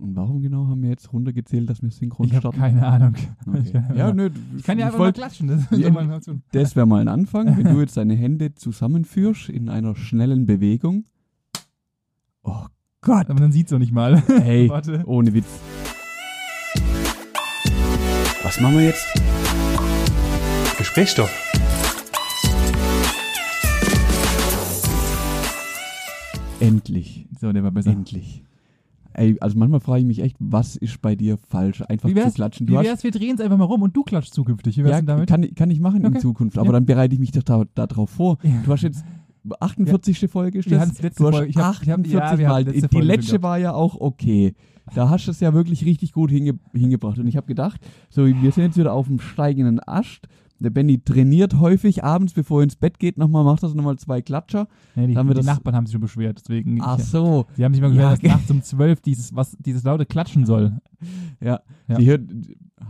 Und warum genau haben wir jetzt runtergezählt, dass wir synchron Ich habe starten? keine Ahnung. Okay. Ich kann, Ja, nö, ich kann ja einfach mal wollt- klatschen. Das, ist Ja, doch mal eine Option. das wäre mal ein Anfang, wenn du jetzt deine Hände zusammenführst in einer schnellen Bewegung. Oh Gott. Aber dann sieht's doch nicht mal. Hey, Warte. ohne Witz. Was machen wir jetzt? Gesprächsstoff. Endlich. So, der war besser. Endlich. Ey, also manchmal frage ich mich echt, was ist bei dir falsch? Einfach Wie zu klatschen. wie Du hast, wär's, wir drehen es einfach mal rum und du klatschst zukünftig. Wie wär's ja, denn damit? kann, ich- kann ich machen in Okay. Zukunft, aber Ja. dann bereite ich mich doch da, da vor. Ja. Du hast jetzt 48. Folge ist Wir das? du hast Folge- ich hab- ich hab- 48 ja, Mal. letzte Die letzte war ja auch okay. Da hast du es ja wirklich richtig gut hinge hingebracht. Und ich habe gedacht, so, wir sind jetzt wieder auf dem steigenden Ast. Der Benny trainiert häufig abends, bevor er ins Bett geht, nochmal, macht das nochmal zwei Klatscher. Nee, die, die Nachbarn haben sich schon beschwert. Deswegen, Ach ich, so. sie haben sich mal Ja, beschwert, dass nachts um 12 dieses, was, dieses laute Klatschen soll. Ja, Ja. Sie hört,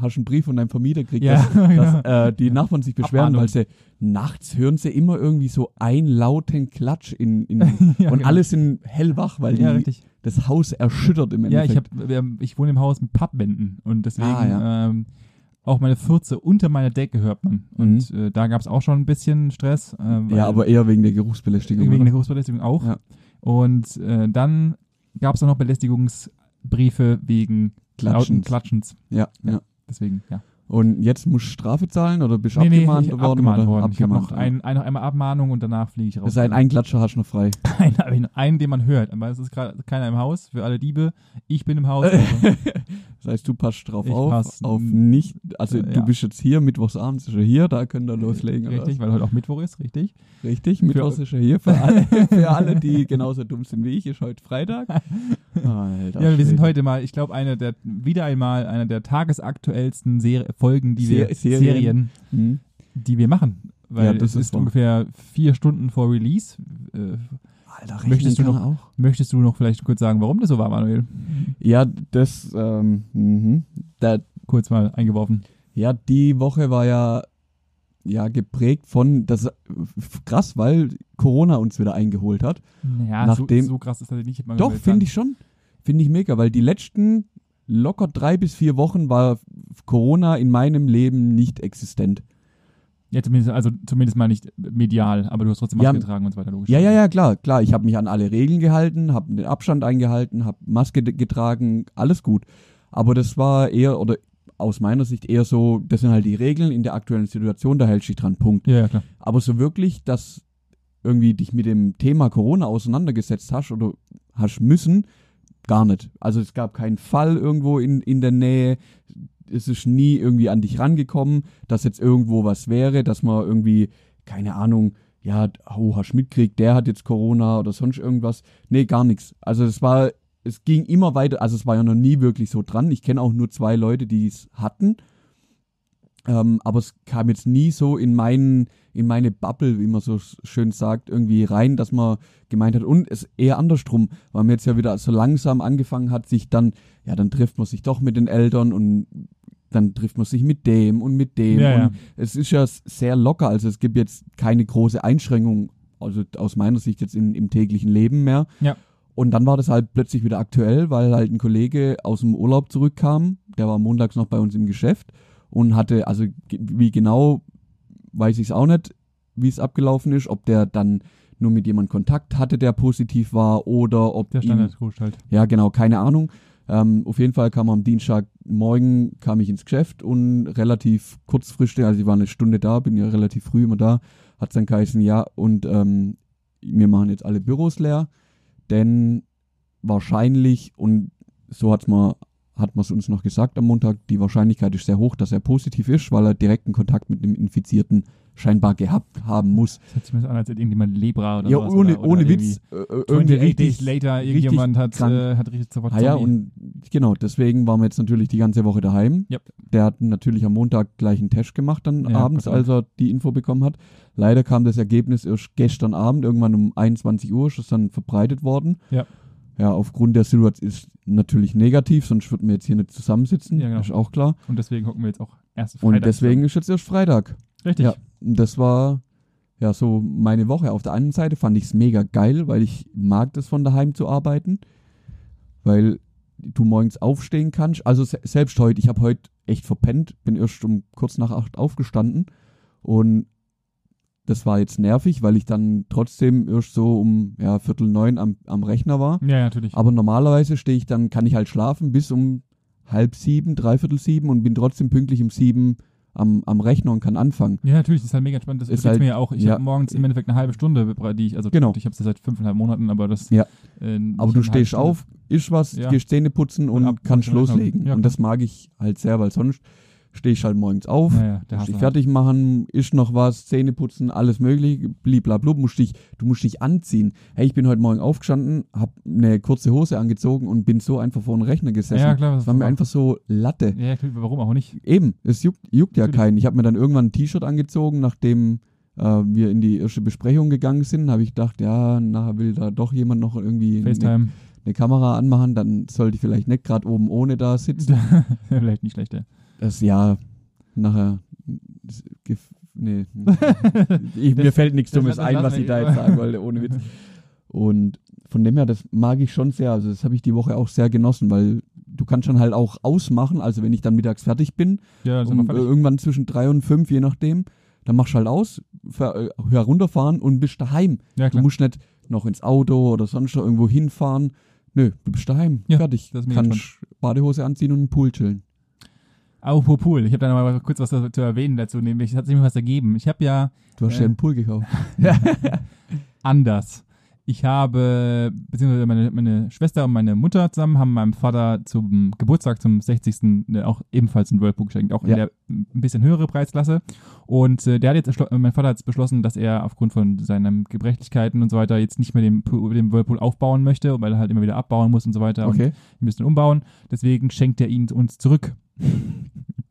hast einen Brief von deinem Vermieter gekriegt, Ja, dass, genau. dass äh, die Nachbarn sich beschweren, weil sie nachts hören sie immer irgendwie so einen lauten Klatsch in, in Ja, und genau. alle sind hellwach, weil Ja, die, das Haus erschüttert im Ja, ich, Endeffekt. hab, ich wohne im Haus mit Pappwänden und deswegen Ah, ja. ähm, auch meine Fürze unter meiner Decke hört man. Und äh, da gab es auch schon ein bisschen Stress. Äh, Mhm. ja, aber eher wegen der Geruchsbelästigung. wegen der oder? Geruchsbelästigung auch. Ja. Und äh, dann gab es auch noch Belästigungsbriefe wegen lauten Klatschens. Klatschens. Ja, ja. Deswegen, ja. Und jetzt musst du Strafe zahlen oder bist du Nee, nee, abgemahnt ich, worden? abgemahnt worden. Ich habe noch ein, ein, einmal Abmahnung und danach fliege ich raus. Das heißt, ein Klatscher hast du noch frei. ein, ein, einen, den man hört. Aber es ist gerade keiner im Haus. Für alle Diebe. Ich bin im Haus. Also, Das heißt, du passt drauf Ich auf, pass, auf nicht, also äh, du ja. bist jetzt hier, mittwochsabends ist er hier, da könnt ihr loslegen. oder richtig, weil heute auch Mittwoch ist, richtig. Richtig, Mittwochs ist er hier. Für alle, für alle, die genauso dumm sind wie ich, ist heute Freitag. Alter, Ja, wir sind heute mal, ich glaube, eine der, wieder einmal einer der tagesaktuellsten Ser Folgen, die wir, Se- Serien. Serien, Hm. die wir machen. Weil Ja, das es ist ist ungefähr vier Stunden vor Release. Äh, Alter, Möchtest du noch- auch? möchtest du noch vielleicht kurz sagen, warum das so war, Manuel? Ja, das, ähm, mhm. da, Kurz mal eingeworfen. ja, die Woche war ja, ja geprägt von, das krass, weil Corona uns wieder eingeholt hat. Ja, Nachdem- so, so krass ist das nicht. mal Doch, finde ich schon. Finde ich mega, weil die letzten locker drei bis vier Wochen war Corona in meinem Leben nicht existent. Ja, zumindest, also zumindest mal nicht medial, aber du hast trotzdem Maske Ja, getragen und so weiter, logisch. Ja, ja, ja, klar, klar. Ich habe mich an alle Regeln gehalten, habe den Abstand eingehalten, habe Maske getragen, alles gut. Aber das war eher, oder aus meiner Sicht eher so, das sind halt die Regeln in der aktuellen Situation, da hältst du dich dran, Punkt. Ja, ja, klar. Aber so wirklich, dass irgendwie dich mit dem Thema Corona auseinandergesetzt hast oder hast müssen, gar nicht. Also es gab keinen Fall irgendwo in, in der Nähe. Es ist nie irgendwie an dich rangekommen, dass jetzt irgendwo was wäre, dass man irgendwie, keine Ahnung, ja, oh, hast mitkriegt, der hat jetzt Corona oder sonst irgendwas. Nee, gar nichts. Also es war, es ging immer weiter, also es war ja noch nie wirklich so dran. Ich kenne auch nur zwei Leute, die es hatten. Ähm, aber es kam jetzt nie so in meinen, in meine Bubble, wie man so sch- schön sagt, irgendwie rein, dass man gemeint hat, und es eher andersrum, weil man jetzt ja wieder so langsam angefangen hat, sich dann, ja, dann trifft man sich doch mit den Eltern und dann trifft man sich mit dem und mit dem. Ja, und ja. es ist ja sehr locker, also es gibt jetzt keine große Einschränkung, also aus meiner Sicht jetzt in, im täglichen Leben mehr. Ja. Und dann war das halt plötzlich wieder aktuell, weil halt ein Kollege aus dem Urlaub zurückkam, der war montags noch bei uns im Geschäft und hatte, also wie genau, weiß ich es auch nicht, wie es abgelaufen ist, ob der dann nur mit jemandem Kontakt hatte, der positiv war oder ob Der Standardkurs halt. ja genau, keine Ahnung. Ähm, auf jeden Fall kam am Dienstagmorgen kam ich ins Geschäft und relativ kurzfristig, also ich war eine Stunde da, bin ja relativ früh immer da, hat dann geheißen, ja, und ähm, wir machen jetzt alle Büros leer, denn wahrscheinlich, und so hat's mal, hat man es uns noch gesagt am Montag, die Wahrscheinlichkeit ist sehr hoch, dass er positiv ist, weil er direkten Kontakt mit dem Infizierten scheinbar gehabt haben muss. Das hört sich mir so an, als hätte irgendjemand Lebra oder ja, sowas. ohne, oder, oder ohne Witz. Äh, äh, 28 irgendwie richtig, later, irgendjemand hat, krank. äh, hat richtig sofort Ah ja, und genau, deswegen waren wir jetzt natürlich die ganze Woche daheim. Yep. Der hat natürlich am Montag gleich einen Test gemacht, dann Ja, abends, als er die Info bekommen hat. Leider kam das Ergebnis erst gestern Abend, irgendwann um 21 Uhr, ist es dann verbreitet worden. Ja. Ja, aufgrund der Situation ist natürlich negativ, sonst würden wir jetzt hier nicht zusammensitzen, Ja, genau. ist auch klar. Und deswegen hocken wir jetzt auch erst Freitag. Und deswegen ist jetzt erst Freitag. Richtig. Ja. Das war ja so meine Woche. Auf der einen Seite fand ich es mega geil, weil ich mag das von daheim zu arbeiten. Weil du morgens aufstehen kannst. Also se selbst heute, ich habe heute echt verpennt, bin erst um kurz nach acht aufgestanden und das war jetzt nervig, weil ich dann trotzdem erst so um ja, Viertel neun am, am Rechner war. Ja, natürlich. Aber normalerweise stehe ich dann, kann ich halt schlafen bis um halb sieben, dreiviertel sieben und bin trotzdem pünktlich um sieben am, am Rechner und kann anfangen. Ja, natürlich, das ist halt mega spannend. Das Ist halt- mir ja auch. Ich ja. habe morgens im Endeffekt eine halbe Stunde, die ich, also Genau. ich habe es ja seit fünfeinhalb Monaten, aber das. Ja. Äh, Aber du stehst auf, isst was, Ja. gehst Zähne putzen und Und ab- kannst und- loslegen. ja, und das mag ich halt sehr, weil sonst stehe ich halt morgens auf, Ja, ja, der musst dich fertig machen, isst noch was, Zähne putzen, alles mögliche, bliblablub, musst dich, du musst dich anziehen. Hey, ich bin heute Morgen aufgestanden, hab eine kurze Hose angezogen und bin so einfach vor den Rechner gesessen. Ja, klar. das war mir einfach so Latte. Ja, klar, warum auch nicht? Eben, es juckt, juckt ja keinen. Ich habe mir dann irgendwann ein T-Shirt angezogen, nachdem äh, wir in die erste Besprechung gegangen sind, habe ich gedacht, ja, nachher will da doch jemand noch irgendwie eine, FaceTime. eine Kamera anmachen, dann sollte ich vielleicht nicht gerade oben ohne da sitzen. Vielleicht nicht schlecht, ja. Das ja nachher nee, ich, mir fällt nichts Dummes ein, was ich da jetzt sagen wollte, ohne Witz. Und von dem her, das mag ich schon sehr. Also das habe ich die Woche auch sehr genossen, weil du kannst schon halt auch ausmachen. Also wenn ich dann mittags fertig bin, Ja, um, fertig. irgendwann zwischen drei und fünf, je nachdem, dann machst du halt aus, ver- äh, herunterfahren und bist daheim. ja, Du musst nicht noch ins Auto oder sonst irgendwo hinfahren. Nö, du bist daheim, Ja, fertig. Kannst Badehose anziehen und im Pool chillen. Apropos Pool. Ich habe da noch mal kurz was zu erwähnen dazu, nämlich es hat sich mir was ergeben. Ich habe ja Du hast Äh. ja einen Pool gekauft. anders. Ich habe, beziehungsweise meine, meine Schwester und meine Mutter zusammen haben meinem Vater zum Geburtstag, zum 60. ne, auch ebenfalls einen Whirlpool geschenkt, auch in Ja. der ein bisschen höhere Preisklasse. Und äh, der hat jetzt, erschlo- mein Vater hat jetzt beschlossen, dass er aufgrund von seinen Gebrechlichkeiten und so weiter jetzt nicht mehr den, den Whirlpool aufbauen möchte, weil er halt immer wieder abbauen muss und so weiter und Okay. ein bisschen umbauen. Deswegen schenkt er ihn uns zurück.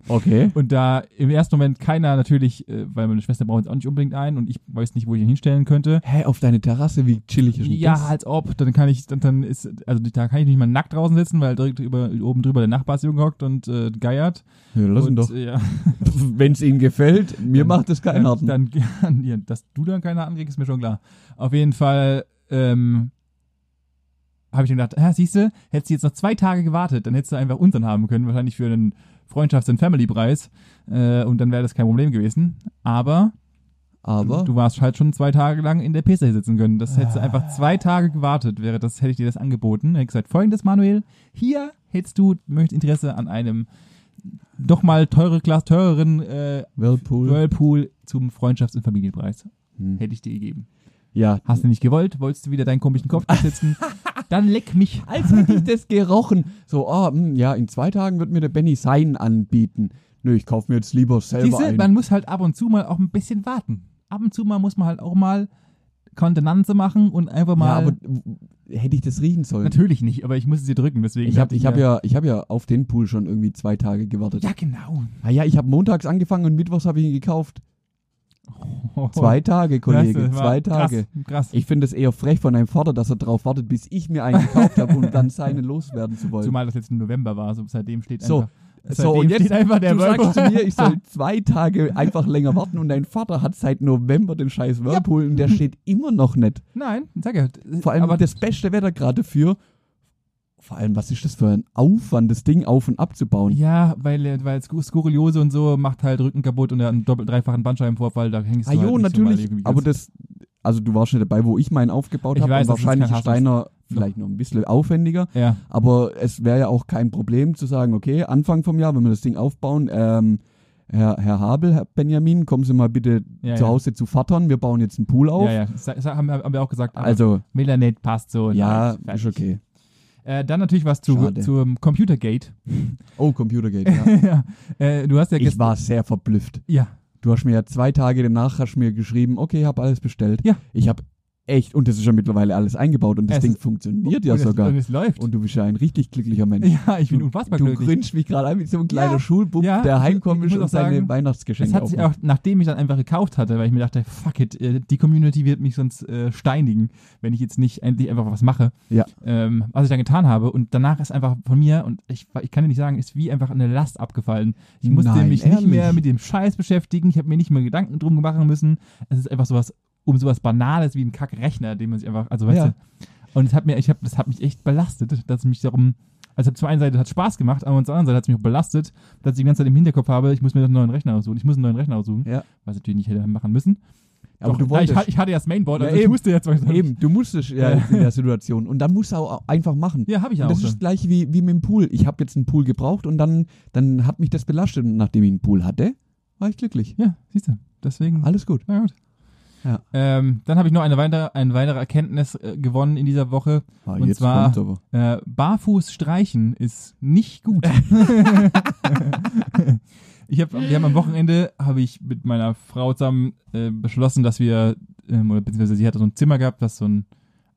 Okay. Und da im ersten Moment keiner natürlich, äh, weil meine Schwester braucht jetzt auch nicht unbedingt einen und ich weiß nicht, wo ich ihn hinstellen könnte. Hä, auf deine Terrasse, wie chillig ist Ja, das? als ob. Dann kann ich, dann, dann ist, also da kann ich nicht mal nackt draußen sitzen, weil direkt über, oben drüber der Nachbarsjunge hockt und äh, geiert. Ja, lass ihn und, doch. Äh, ja, Wenn es ihm gefällt, mir macht es keinen dann, Harten. dann, ja, dass du dann keine ankriegst, ist mir schon klar. Auf jeden Fall, ähm, habe ich dann gedacht, ah, siehst du, hättest du jetzt noch zwei Tage gewartet, dann hättest du einfach unseren haben können, wahrscheinlich für einen Freundschafts- und Family-Preis. Äh, und dann wäre das kein Problem gewesen. Aber Aber, Du warst halt schon zwei Tage lang in der Pisse sitzen können. Das hättest du einfach zwei Tage gewartet, wäre das, hätte ich dir das angeboten. Hätte ich gesagt, folgendes, Manuel, hier hättest du, möchtest Interesse an einem doch mal teure Glas teureren äh, Whirlpool. Whirlpool zum Freundschafts- und Familienpreis. Hm. Hätte ich dir gegeben. Ja. Hast du nicht gewollt? Wolltest du wieder deinen komischen Kopf sitzen? Dann leck mich. Als hätte ich das gerochen. So, ah, hm, ja, in zwei Tagen wird mir der Benny sein anbieten. Nö, ich kaufe mir jetzt lieber selber Siehste, ein. man muss halt ab und zu mal auch ein bisschen warten. Ab und zu mal muss man halt auch mal Kontenanze machen und einfach mal. ja, aber hätte ich das riechen sollen? Natürlich nicht, aber ich muss es dir drücken, deswegen. Ich habe ich hab ja, ich hab ja auf den Pool schon irgendwie zwei Tage gewartet. Ja, genau. Ah ja, ich habe montags angefangen und mittwochs habe ich ihn gekauft. Zwei Tage, Kollege, Weißt du, zwei Tage. Krass, krass. Ich finde es eher frech von einem Vater, dass er drauf wartet, bis ich mir einen gekauft habe, um dann seinen loswerden zu wollen. Zumal das jetzt im November war, so seitdem steht So, einfach. so, seitdem und jetzt, einfach der du sagst Whirlpool. zu mir, ich soll zwei Tage einfach länger warten und dein Vater hat seit November den scheiß Whirlpool und der steht immer noch nicht. Nein, sag ja. Vor allem aber das beste Wetter gerade für. Vor allem, was ist das für ein Aufwand, das Ding auf und abzubauen? Ja, weil, weil Skur- Skuriose und so macht halt Rücken kaputt und er hat einen doppelt dreifachen Bandscheibenvorfall, da hängst Ah du halt jo, nicht so mal natürlich. irgendwie aber das, also du warst nicht dabei, wo ich meinen aufgebaut habe. das Wahrscheinlich ist Steiner vielleicht noch ein bisschen aufwendiger. Ja, Aber es wäre ja auch kein Problem zu sagen, okay, Anfang vom Jahr, wenn wir das Ding aufbauen, ähm, Herr, Herr Habel, Herr Benjamin, kommen Sie mal bitte ja, zu ja. Hause zu Vattern, wir bauen jetzt einen Pool auf. Ja, ja. Sa- haben, haben wir auch gesagt, Also, Melanet passt so. ja, ist okay. Äh, dann natürlich was zu, Schade. zum Computergate. Oh, Computergate, ja. ja. Äh, du hast ja Ich war sehr verblüfft. Ja, Du hast mir ja zwei Tage danach hast mir geschrieben, okay, ich habe alles bestellt. Ja. Ich habe echt, und das ist ja mittlerweile alles eingebaut und das Es Ding funktioniert ja sogar. Und es läuft. und du bist ja ein richtig glücklicher Mensch. ja, ich bin du, unfassbar Du glücklich. grinst mich gerade an wie so ein kleiner Ja, Schulbub, ja, der heimkommt und seine sagen, Es Weihnachtsgeschenke hat sich auch, nachdem ich dann einfach gekauft hatte, weil ich mir dachte, fuck it, äh, die Community wird mich sonst äh, steinigen, wenn ich jetzt nicht endlich einfach was mache. Ja. Ähm, was ich dann getan habe. Und danach ist einfach von mir, und ich, ich kann dir nicht sagen, ist wie einfach eine Last abgefallen. Ich musste Nein, mich ehrlich? nicht mehr mit dem Scheiß beschäftigen. Ich habe mir nicht mehr Gedanken drum machen müssen. Es ist einfach sowas, um sowas Banales wie ein Kackrechner, den man sich einfach, also weißt Ja. du. Und es hat mir, ich habe, das hat mich echt belastet, dass ich mich darum Also zum einen Seite hat es Spaß gemacht, aber zur anderen Seite hat es mich auch belastet, dass ich die ganze Zeit im Hinterkopf habe, ich muss mir einen neuen Rechner aussuchen. Ich muss einen neuen Rechner aussuchen, Ja. was ich natürlich nicht hätte machen müssen. Aber Doch, du na, wolltest. ich, ha- ich hatte ja das Mainboard, Ja, also ich eben. musste jetzt was Eben, du musstest ja Ja. in der Situation. Und dann musst du auch einfach machen. Ja, habe ich ja und auch das ist schon. das gleiche wie, wie mit dem Pool. Ich habe jetzt einen Pool gebraucht und dann, dann hat mich das belastet. Und nachdem ich einen Pool hatte, war ich glücklich. Ja, siehst du. Deswegen. Alles gut. Na gut. Ja. Ähm, dann habe ich noch eine weitere, eine weitere Erkenntnis äh, gewonnen in dieser Woche. Ah, Und zwar-. Äh, barfuß streichen ist nicht gut. ich hab, wir haben am Wochenende habe ich mit meiner Frau zusammen äh, beschlossen, dass wir ähm, oder beziehungsweise sie hatte so ein Zimmer gehabt, was so ein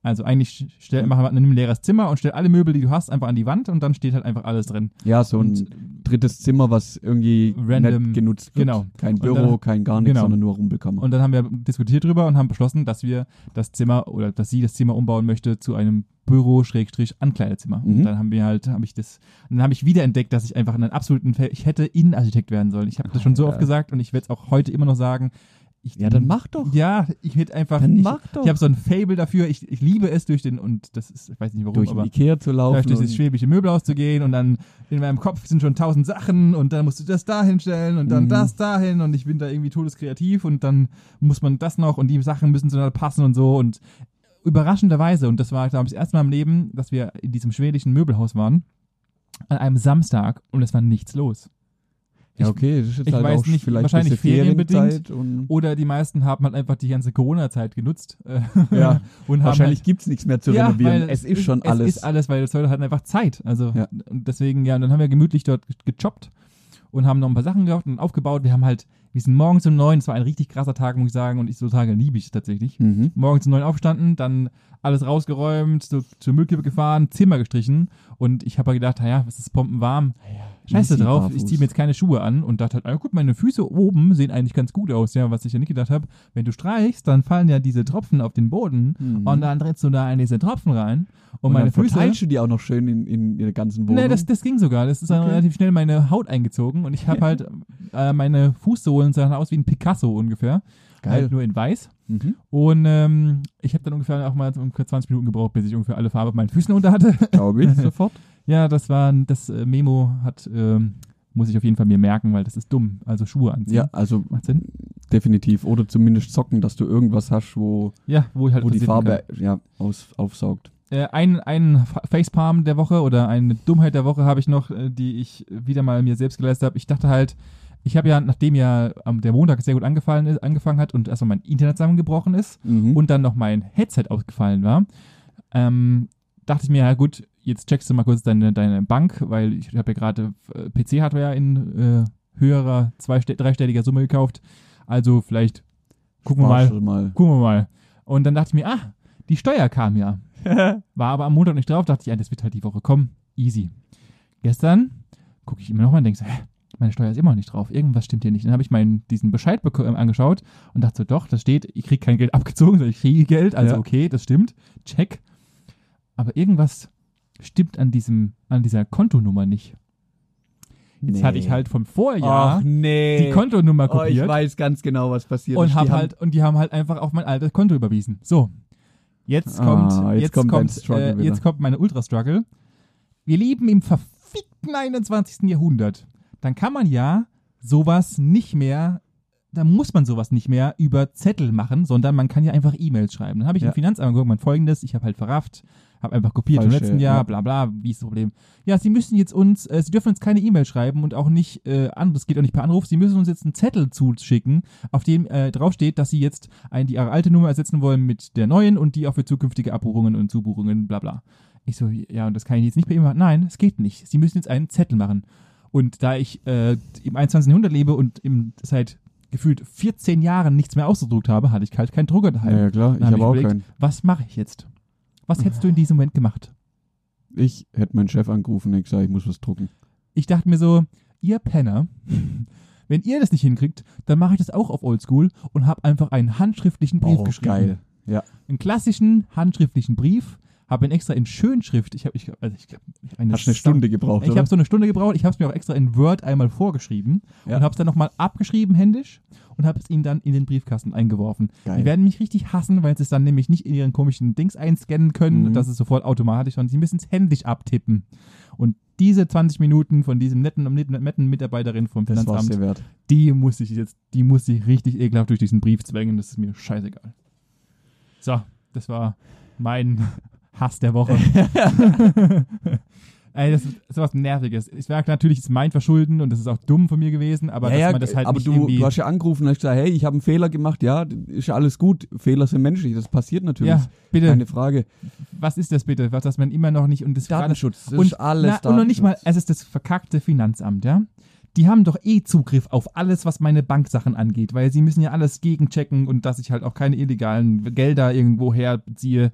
also eigentlich stell, mach, nimm ein leeres Zimmer und stell alle Möbel, die du hast, einfach an die Wand und dann steht halt einfach alles drin. Ja, so ein und drittes Zimmer, was irgendwie Random- nicht genutzt wird. genau. Kein Büro, dann- kein gar nichts, genau. sondern nur Rumpelkammer. Und dann haben wir diskutiert drüber und haben beschlossen, dass wir das Zimmer oder dass sie das Zimmer umbauen möchte zu einem Büro-Ankleidezimmer. Mhm. Und dann haben wir halt, habe ich das, dann habe ich wieder entdeckt, dass ich einfach einen absoluten, Fe- ich hätte Innenarchitekt werden sollen. Ich habe das schon so oft gesagt und ich werde es auch heute immer noch sagen. Ich, ja, dann mach doch. Ja, ich hätte einfach, Dann ich, mach doch. ich habe so ein Fable dafür. Ich, ich liebe es durch den, und das ist, ich weiß nicht warum, Durch aber Ikea zu laufen. durch dieses und- schwäbische Möbelhaus zu gehen und dann in meinem Kopf sind schon tausend Sachen und dann musst du das da hinstellen und dann Mhm. das dahin und ich bin da irgendwie todeskreativ und dann muss man das noch und die Sachen müssen zueinander passen und so und überraschenderweise, und das war, glaube ich, das erste Mal im Leben, dass wir in diesem schwedischen Möbelhaus waren, an einem Samstag und es war nichts los. Ja, okay, das ist jetzt ich halt weiß auch nicht, vielleicht wahrscheinlich ferienbedingt. Und Oder die meisten haben halt einfach die ganze Corona-Zeit genutzt äh, Ja, und wahrscheinlich halt, gibt's nichts mehr zu ja, renovieren. Es ist schon alles. Es ist alles, weil das Leute hatten einfach Zeit. Also Ja. deswegen, ja, und dann haben wir gemütlich dort ge- gechoppt und haben noch ein paar Sachen gekauft und aufgebaut. Wir haben halt, wir sind morgens um neun, es war ein richtig krasser Tag, muss ich sagen, und ich so Tage liebe ich tatsächlich. Mhm. Morgens um neun aufgestanden, dann alles rausgeräumt, so, zur Müllkippe gefahren, Zimmer gestrichen und ich habe halt gedacht, naja, was ist bombenwarm? Scheiße Easy drauf, barfuß. ich ziehe mir jetzt keine Schuhe an und dachte halt, ah, gut, meine Füße oben sehen eigentlich ganz gut aus, ja, was ich ja nicht gedacht habe. Wenn du streichst, dann fallen ja diese Tropfen auf den Boden Mhm. und dann trittst du da in diese Tropfen rein und, meine dann Füße. verteilst du die auch noch schön in, in der ganzen Wohnung. Nee, das, das ging sogar. Das ist dann Okay. relativ schnell meine Haut eingezogen und ich habe halt äh, meine Fußsohlen sahen aus wie ein Picasso ungefähr. Geil. Halt nur in weiß. Mhm. Und ähm, ich habe dann ungefähr auch mal ungefähr 20 Minuten gebraucht, bis ich ungefähr alle Farbe auf meinen Füßen unter hatte. Glaube ich, sofort. ja, das war ein- das äh, Memo hat, ähm, muss ich auf jeden Fall mir merken, weil das ist dumm. Also Schuhe anziehen. Ja, also Macht Sinn? definitiv. Oder zumindest Socken, dass du irgendwas hast, wo, Ja, wo ich halt wo die kann. Farbe ja, aus, aufsaugt. Äh, ein, ein Fa- Facepalm der Woche oder eine Dummheit der Woche habe ich noch, äh, die ich wieder mal mir selbst geleistet habe. Ich dachte halt, ich habe ja, nachdem ja am der Montag sehr gut angefallen ist, angefangen hat und erstmal mein Internet zusammengebrochen ist Mhm. und dann noch mein Headset ausgefallen war, ähm, dachte ich mir, ja gut, jetzt checkst du mal kurz deine, deine Bank, weil ich habe ja gerade äh, PC-Hardware in äh, höherer, zweiste- dreistelliger Summe gekauft. Also vielleicht gucken wir mal, mal. gucken wir mal. Und dann dachte ich mir, ah, die Steuer kam ja. War aber am Montag nicht drauf, dachte ich, ja, das wird halt die Woche kommen. Easy. Gestern gucke ich immer noch mal und denke so, hä, meine Steuer ist immer noch nicht drauf. Irgendwas stimmt hier nicht. Dann habe ich meinen, diesen Bescheid beko- äh, angeschaut und dachte so, doch, das steht, ich kriege kein Geld abgezogen, sondern ich kriege Geld. Also Ja. okay, das stimmt. Check. Aber irgendwas stimmt an diesem, an dieser Kontonummer nicht. Jetzt Nee. hatte ich halt vom Vorjahr nee. die Kontonummer oh, ich kopiert weiß ganz genau, was passiert und ist. hab Die haben- halt und die haben halt einfach auf mein altes Konto überwiesen. So. Jetzt Ah, kommt jetzt jetzt, kommt kommt, äh, jetzt kommt meine Ultra Struggle. Wir leben im verfickten 21. Jahrhundert. Dann kann man ja sowas nicht mehr da muss man sowas nicht mehr über Zettel machen, sondern man kann ja einfach E-Mails schreiben. Dann habe ich Ja. im Finanzamt geguckt, mein folgendes, ich habe halt verrafft, habe einfach kopiert Falsche, im letzten Jahr, ja. bla bla, wie ist das Problem? Ja, Sie müssen jetzt uns, äh, Sie dürfen uns keine E-Mail schreiben und auch nicht, äh, an, das geht auch nicht per Anruf, Sie müssen uns jetzt einen Zettel zuschicken, auf dem äh, draufsteht, dass Sie jetzt ein, die Ihre alte Nummer ersetzen wollen mit der neuen und die auch für zukünftige Abbuchungen und Zubuchungen, bla bla. Ich so, ja, und das kann ich jetzt nicht per E-Mail machen. Nein, es geht nicht. Sie müssen jetzt einen Zettel machen. Und da ich äh, im 21. Jahrhundert lebe und im, seit gefühlt 14 Jahren nichts mehr ausgedruckt habe, hatte ich halt keinen Drucker daheim. Ja, klar, ich hab habe auch überlegt, keinen. Was mache ich jetzt? Was hättest du in diesem Moment gemacht? Ich hätte meinen Chef angerufen und gesagt, ich muss was drucken. Ich dachte mir so, ihr Penner, wenn ihr das nicht hinkriegt, dann mache ich das auch auf Oldschool und habe einfach einen handschriftlichen Brief oh, geschrieben. geil. Ja. Einen klassischen handschriftlichen Brief, habe ihn extra in Schönschrift, ich habe ich, also ich, eine Hast eine Stunde gebraucht, Ich habe so eine Stunde gebraucht, ich habe es mir auch extra in Word einmal vorgeschrieben Ja. und habe es dann nochmal abgeschrieben händisch und habe es ihnen dann in den Briefkasten eingeworfen. Geil. Die werden mich richtig hassen, weil sie es dann nämlich nicht in ihren komischen Dings einscannen können, Mhm. das ist sofort automatisch, sondern sie müssen es händisch abtippen. Und diese 20 Minuten von diesem netten, netten, netten Mitarbeiterin vom das Finanzamt, wert. die muss ich jetzt, die muss ich richtig ekelhaft durch diesen Brief zwängen, das ist mir scheißegal. So, das war mein Hass der Woche. Ey, das ist sowas Nerviges. Es war natürlich jetzt mein Verschulden und das ist auch dumm von mir gewesen, aber ja, dass ja, man das halt aber nicht du, irgendwie... du hast ja angerufen und hast gesagt, hey, ich habe einen Fehler gemacht. Ja, ist ja alles gut. Fehler sind menschlich. Das passiert natürlich. ja, bitte, Keine Frage. was ist das bitte? Was, dass man immer noch nicht und das Datenschutz. Das und, ist alles na, und noch nicht mal, es ist das verkackte Finanzamt, ja? Die haben doch eh Zugriff auf alles, was meine Banksachen angeht, weil sie müssen ja alles gegenchecken und dass ich halt auch keine illegalen Gelder irgendwo herziehe.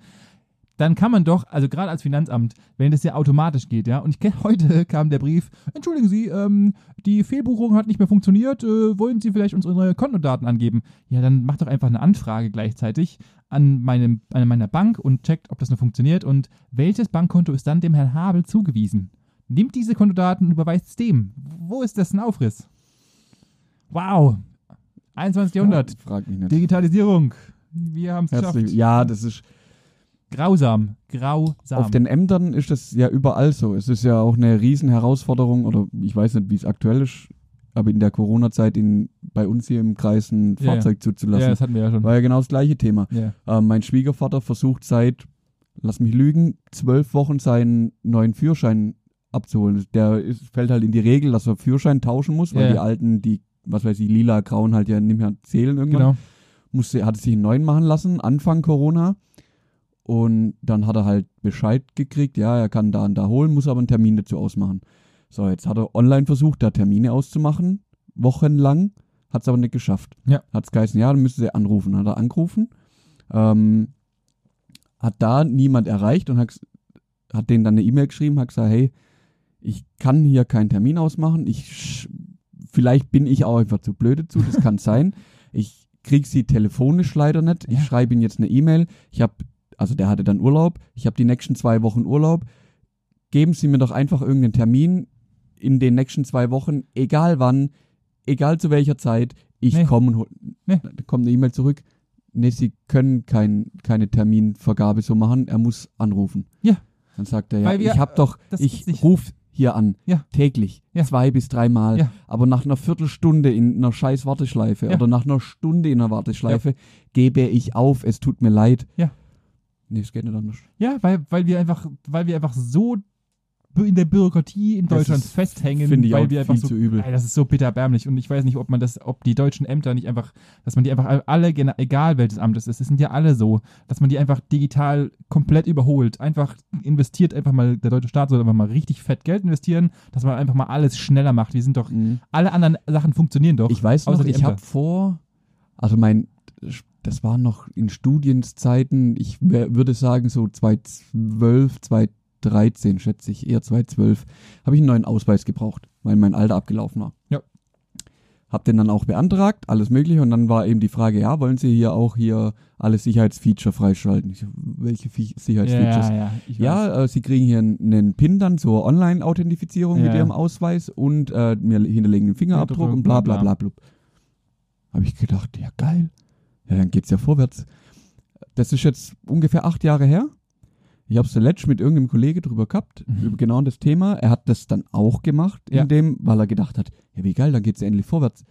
Dann kann man doch, also gerade als Finanzamt, wenn das ja automatisch geht, ja, und ich kenn, heute kam der Brief, entschuldigen Sie, ähm, die Fehlbuchung hat nicht mehr funktioniert, äh, wollen Sie vielleicht unsere Kontodaten angeben? Ja, dann macht doch einfach eine Anfrage gleichzeitig an, meinem, an meiner Bank und checkt, ob das noch funktioniert und welches Bankkonto ist dann dem Herrn Habel zugewiesen. Nimmt diese Kontodaten und überweist es dem. Wo ist das ein Aufriss? Wow. 21. Jahrhundert. Frag mich nicht. Digitalisierung. Wir haben es geschafft. Ja, das ist Grausam. Grausam. auf den Ämtern ist das ja überall so. Es ist ja auch eine Riesenherausforderung oder ich weiß nicht, wie es aktuell ist, aber in der Corona-Zeit in bei uns hier im Kreis ein Ja, Fahrzeug ja, zuzulassen. das hatten wir ja schon. War ja genau das gleiche Thema. Ja. Ähm, mein Schwiegervater versucht seit, lass mich lügen, zwölf Wochen seinen neuen Führerschein abzuholen. Der ist, fällt halt in die Regel, dass er Führerschein tauschen muss, weil Ja. die alten, die, was weiß ich, lila, grauen halt ja nicht mehr zählen irgendwann. Genau. Musste, hat sich einen neuen machen lassen, Anfang Corona. Und dann hat er halt Bescheid gekriegt, ja, er kann da und da holen, muss aber einen Termin dazu ausmachen. So, jetzt hat er online versucht, da Termine auszumachen, wochenlang, hat es aber nicht geschafft. Ja. Hat es geheißen, ja, dann müsste sie anrufen. Hat er angerufen, ähm, hat da niemand erreicht und hat, hat denen dann eine E-Mail geschrieben, hat gesagt, hey, ich kann hier keinen Termin ausmachen, ich, vielleicht bin ich auch einfach zu blöd dazu, das kann sein. Ich krieg sie telefonisch leider nicht, ich Ja. schreibe ihm jetzt eine E-Mail, ich habe, also der hatte dann Urlaub, ich habe die nächsten zwei Wochen Urlaub, geben Sie mir doch einfach irgendeinen Termin in den nächsten zwei Wochen, egal wann, egal zu welcher Zeit, ich Nee. komme und. Nee. Kommt eine E-Mail zurück. Nee, Sie können kein, keine Terminvergabe so machen, er muss anrufen. Ja. Dann sagt er, ja, wir- ich habe doch, das ich ist nicht- ruf hier an, Ja. täglich, Ja. zwei bis dreimal, Ja. aber nach einer Viertelstunde in einer scheiß Warteschleife Ja. oder nach einer Stunde in einer Warteschleife gebe ich auf, es tut mir leid. Ja. Nee, es geht nicht anders. Ja, weil, weil wir einfach, weil wir einfach so in der Bürokratie in Das Deutschland ist- festhängen, Finde ich weil auch wir einfach viel so zu übel. Ey, das ist so bitterbärmlich und ich weiß nicht, ob man das, ob die deutschen Ämter nicht einfach, dass man die einfach alle, egal welches Amt es ist, es sind ja alle so, dass man die einfach digital komplett überholt. Einfach investiert einfach mal, der deutsche Staat soll einfach mal richtig fett Geld investieren, dass man einfach mal alles schneller macht. Wir sind doch, Mhm. alle anderen Sachen funktionieren doch. Ich weiß noch, ich habe vor, also mein, das war noch in Studienzeiten, ich würde sagen so 2012, 2013 schätze ich, eher 2012, habe ich einen neuen Ausweis gebraucht, weil mein alter abgelaufen war. Ja. Hab den dann auch beantragt, alles mögliche und dann war eben die Frage, ja, wollen Sie hier auch hier alle Sicherheitsfeature freischalten? Ich so, welche Fe Sicherheitsfeatures? ja, ja, weiß. Ja, äh, sie kriegen hier einen, PIN dann zur Online-Authentifizierung Ja. mit ihrem Ausweis und äh, mir hinterlegen den Fingerabdruck und bla bla bla, bla blub. Habe ich gedacht, ja geil. Ja, dann geht's ja vorwärts. Das ist jetzt ungefähr acht Jahre her. Ich habe zuletzt mit irgendeinem Kollege drüber gehabt, Mhm. über genau das Thema. Er hat das dann auch gemacht, Ja. in dem, weil er gedacht hat, ja wie geil, dann geht's ja endlich vorwärts.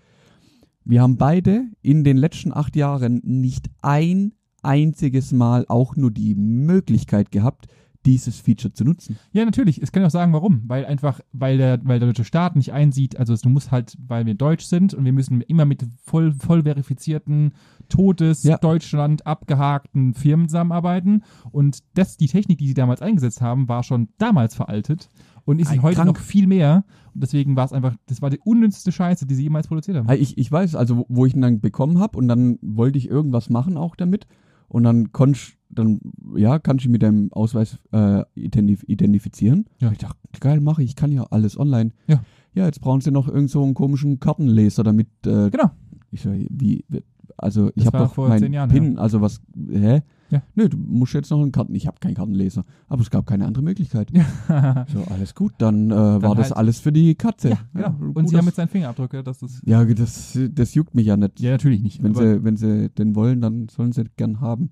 Wir haben beide in den letzten acht Jahren nicht ein einziges Mal auch nur die Möglichkeit gehabt, dieses Feature zu nutzen. Ja, natürlich. Es kann auch sagen, warum. Weil einfach, weil der, weil der deutsche Staat nicht einsieht, also du musst halt, weil wir deutsch sind und wir müssen immer mit voll, voll verifizierten, totes, Ja. Deutschland abgehakten Firmen zusammenarbeiten. Und das, die Technik, die sie damals eingesetzt haben, war schon damals veraltet und ist Ei, heute krank. noch viel mehr. Und deswegen war es einfach, das war die unnützste Scheiße, die sie jemals produziert haben. Ich, ich weiß, also wo- wo ich ihn dann bekommen habe und dann wollte ich irgendwas machen auch damit und dann konnte ich, dann, ja, kann ich ihn mit dem Ausweis äh, identif identifizieren. Ja. Ich dachte, geil, mache ich, ich kann ja alles online. Ja. Ja, jetzt brauchen sie noch irgend so einen komischen Kartenleser, damit, äh, Genau. ich so, wie, also ich Das habe war doch vor mein zehn Jahren, PIN, also was, hä? Ja. Nö, du musst jetzt noch einen Karten. Ich habe keinen Kartenleser, aber es gab keine andere Möglichkeit. So, alles gut, dann, äh, war das halt- alles für die Katze. ja, genau. Und gut, sie haben das- jetzt seinen Fingerabdruck, ja, das ist. ja, das, das juckt mich ja nicht. Ja, natürlich nicht. Wenn sie, wenn sie den wollen, dann sollen sie gern haben.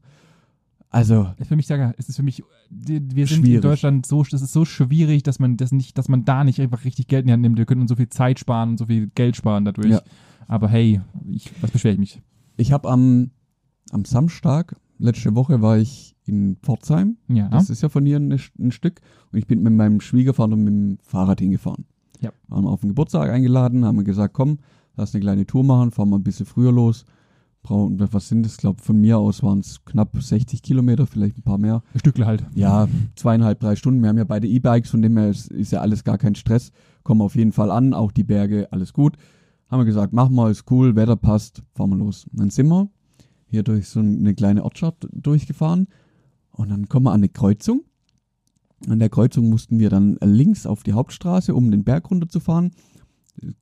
Also, für mich sage, es ist für mich, wir sind in Schwierig. Deutschland so, es ist so schwierig, dass man das nicht, dass man da nicht einfach richtig Geld in die Hand nimmt. Wir können uns so viel Zeit sparen und so viel Geld sparen dadurch. Ja. Aber hey, ich, was beschwere ich mich? ich habe am, am Samstag, letzte Woche, war ich in Pforzheim. Ja. Das ist ja von hier ein, ein Stück. Und ich bin mit meinem Schwiegervater mit dem Fahrrad hingefahren. Ja. Waren auf den Geburtstag eingeladen, haben gesagt, komm, lass eine kleine Tour machen, fahren wir ein bisschen früher los. Brauchen, was sind das? Ich glaube, von mir aus waren es knapp 60 Kilometer, vielleicht ein paar mehr. Ein Stückle halt. Ja, zweieinhalb, drei Stunden. Wir haben ja beide E-Bikes, von dem her ist, ist ja alles gar kein Stress. Kommen auf jeden Fall an, auch die Berge, alles gut. Haben wir gesagt, machen wir, ist cool, Wetter passt, fahren wir los. Und dann sind wir hier durch so eine kleine Ortschaft durchgefahren und dann kommen wir an eine Kreuzung. An der Kreuzung mussten wir dann links auf die Hauptstraße, um den Berg runterzufahren.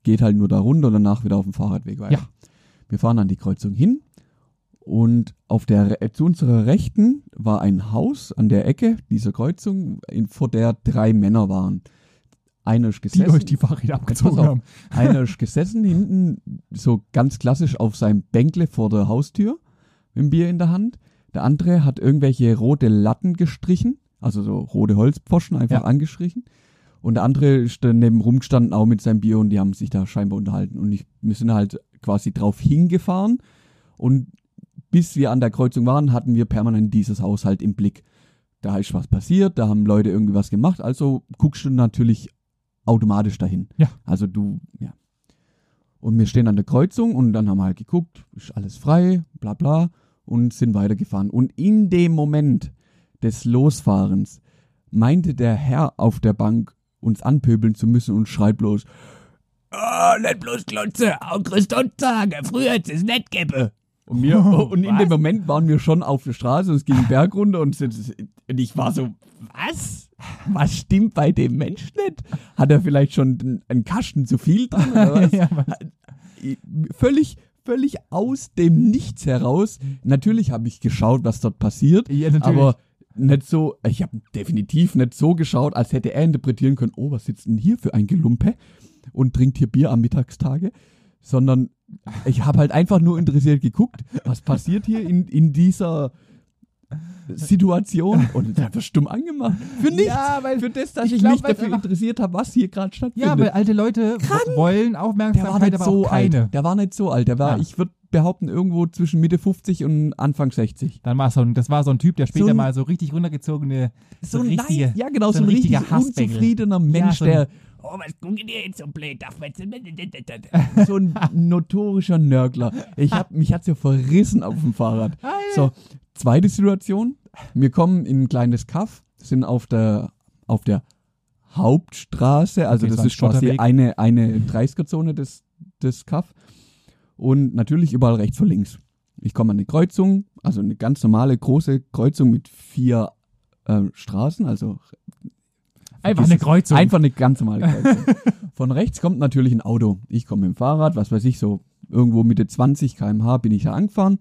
Geht halt nur da runter und danach wieder auf dem Fahrradweg weiter. Ja. Wir fahren an die Kreuzung hin und auf der zu unserer Rechten war ein Haus an der Ecke dieser Kreuzung, in, vor der drei Männer waren. Einer ist Die gesessen. euch die Fahrräder abgezogen auf. haben. Einer ist gesessen hinten, so ganz klassisch auf seinem Bänkle vor der Haustür, mit dem Bier in der Hand. Der andere hat irgendwelche rote Latten gestrichen, also so rote Holzpfosten einfach Ja. angestrichen. Und der andere ist daneben rumgestanden, auch mit seinem Bier und die haben sich da scheinbar unterhalten. Und ich, wir sind halt quasi drauf hingefahren und bis wir an der Kreuzung waren, hatten wir permanent dieses Haus halt im Blick. Da ist was passiert, da haben Leute irgendwie was gemacht, also guckst du natürlich automatisch dahin. Ja. Also du, ja. Und wir stehen an der Kreuzung und dann haben wir halt geguckt, ist alles frei, bla bla, und sind weitergefahren. Und in dem Moment des Losfahrens meinte der Herr auf der Bank, uns anpöbeln zu müssen und schreit bloß, Oh, nicht bloß Klotze, auch Christontage, früher hätte es nicht gegeben. Und, wir, und in Was? dem Moment waren wir schon auf der Straße und es ging Berg runter und, ich war so, was? Was stimmt bei dem Mensch nicht? Hat er vielleicht schon einen- Kasten zu viel drin oder was? ja, völlig, völlig aus dem Nichts heraus. Natürlich habe ich geschaut, was dort passiert, ja, aber nicht so, ich habe definitiv nicht so geschaut, als hätte er interpretieren können, oh, was sitzt denn hier für ein Gelumpe und trinkt hier Bier am Mittagstage, sondern ich habe halt einfach nur interessiert geguckt, was passiert hier in, in dieser Situation und einfach stumm angemacht. Für nichts. Ja, weil- für das, dass ich ich, glaub, mich dafür interessiert habe, was hier gerade stattfindet. ja, weil alte Leute wollen der war Aufmerksamkeit, nicht aber so auch keine. alt. Der war nicht so alt. Der war, Ja. ich würde behaupten, irgendwo zwischen Mitte 50 und Anfang 60. Dann war so ein, das war so ein Typ, der später So ein- mal so richtig runtergezogene, so, ein richtige, nein, ja genau, so so ein ein richtig richtiger unzufriedener Mensch, so ein- der Oh, was gucken die jetzt so blöd? So ein notorischer Nörgler. Ich hab, mich hat's ja verrissen auf dem Fahrrad. So, zweite Situation. Wir kommen in ein kleines Kaff, sind auf der, auf der Hauptstraße, also Okay, das ist quasi eine, eine 30er-Zone des, des Kaff. Und natürlich überall rechts vor links. Ich komme an eine Kreuzung, also eine ganz normale große Kreuzung mit vier äh, Straßen, also einfach eine Kreuzung. Einfach eine ganz normale Kreuzung. Von rechts kommt natürlich ein Auto. Ich komme mit dem Fahrrad, was weiß ich, so irgendwo Mitte 20 km/h bin ich da angefahren.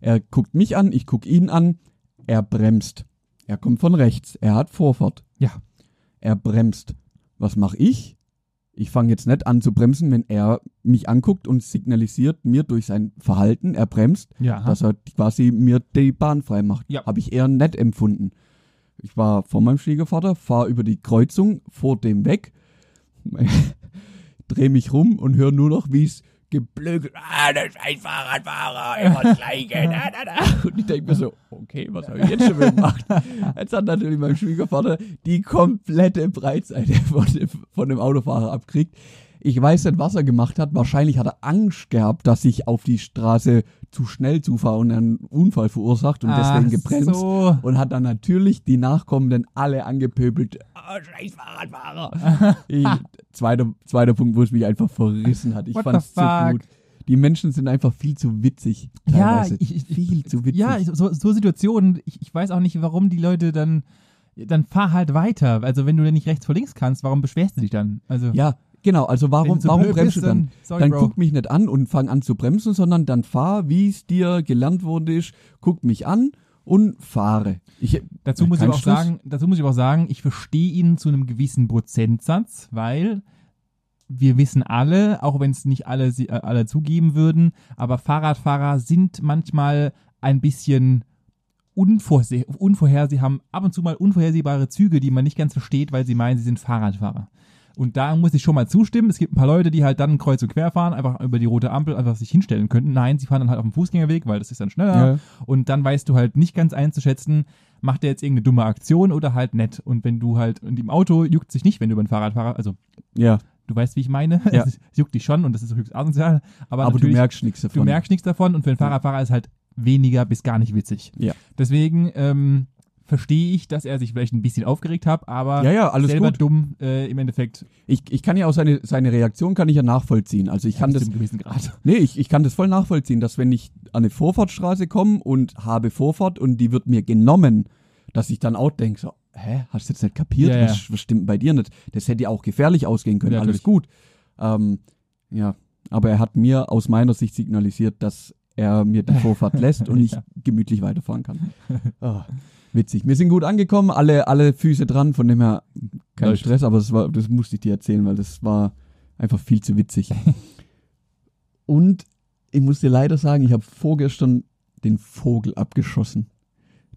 Er guckt mich an, ich gucke ihn an. Er bremst. Er kommt von rechts. Er hat Vorfahrt. Ja. Er bremst. Was mache ich? Ich fange jetzt nicht an zu bremsen, wenn er mich anguckt und signalisiert mir durch sein Verhalten, er bremst, ja, dass er quasi mir die Bahn frei macht. Ja. Habe ich eher nett empfunden. Ich war vor meinem Schwiegervater, fahre über die Kreuzung vor dem weg, drehe mich rum und höre nur noch, wie es geblökelt. Ah, das ist ein Fahrradfahrer, immer das Gleiche. Da, da, da. Und ich denke mir so, okay, was habe ich jetzt schon gemacht? Jetzt hat natürlich mein Schwiegervater die komplette Breitseite von dem, von dem Autofahrer abkriegt. Ich weiß nicht, was er gemacht hat. Wahrscheinlich hat er Angst gehabt, dass ich auf die Straße zu schnell zufahre und einen Unfall verursacht und deswegen Ach gebremst. So. Und hat dann natürlich die Nachkommenden alle angepöbelt. Oh, scheiß Fahrradfahrer. Ich, zweiter, zweiter Punkt, wo es mich einfach verrissen hat. Ich the so fuck? gut. Die Menschen sind einfach viel zu witzig. Ja, Teilweise. ich, ich, viel zu witzig. Ja, so, so Situationen, ich, ich weiß auch nicht, warum die Leute dann, dann fahr halt weiter. Also wenn du denn nicht rechts vor links kannst, warum beschwerst du dich dann? Also Ja, Genau, also warum, warum bremst du dann? Sorry, Dann Bro. guck mich nicht an und fang an zu bremsen, sondern dann fahr, wie es dir gelernt wurde, ist, guck mich an und fahre. Ich, Dazu muss ich auch sagen, dazu muss ich auch sagen, ich verstehe ihn zu einem gewissen Prozentsatz, weil wir wissen alle, auch wenn es nicht alle, sie- äh, alle zugeben würden, aber Fahrradfahrer sind manchmal ein bisschen unvorse unvorher, sie haben ab und zu mal unvorhersehbare Züge, die man nicht ganz versteht, weil sie meinen, sie sind Fahrradfahrer. Und da muss ich schon mal zustimmen. Es gibt ein paar Leute, die halt dann kreuz und quer fahren, einfach über die rote Ampel einfach sich hinstellen könnten. Nein, sie fahren dann halt auf dem Fußgängerweg, weil das ist dann schneller. Ja. Und dann weißt du halt nicht ganz einzuschätzen, macht er jetzt irgendeine dumme Aktion oder halt nett. Und wenn du halt, und im Auto juckt sich nicht, wenn du über ein Fahrradfahrer, also ja, du weißt, wie ich meine. Ja. Es juckt dich schon und das ist höchst asozial. Aber, aber du merkst nichts davon. du merkst nichts davon und für einen Fahrradfahrer ist halt weniger bis gar nicht witzig. Ja. Deswegen ähm, verstehe ich, dass er sich vielleicht ein bisschen aufgeregt hat, aber ja, ja, alles selber gut. dumm äh, im Endeffekt Ich, ich kann ja auch seine, seine Reaktion kann ich ja nachvollziehen. Also ich kann bis das, gewissen Grad. nee, ich, ich kann das voll nachvollziehen, dass wenn ich an eine Vorfahrtstraße komme und habe Vorfahrt und die wird mir genommen, dass ich dann auch denke, so, hä, hast du jetzt nicht kapiert? Ja, ja. Was, was stimmt bei dir nicht? Das hätte ja auch gefährlich ausgehen können, Ja, alles gut. Ähm, ja, aber er hat mir aus meiner Sicht signalisiert, dass er mir die Vorfahrt lässt und ich Ja. gemütlich weiterfahren kann. Ah, witzig. Wir sind gut angekommen, alle, alle Füße dran, von dem her kein Läuft. Stress, aber das, war, das musste ich dir erzählen, weil das war einfach viel zu witzig. und ich muss dir leider sagen, ich habe vorgestern den Vogel abgeschossen.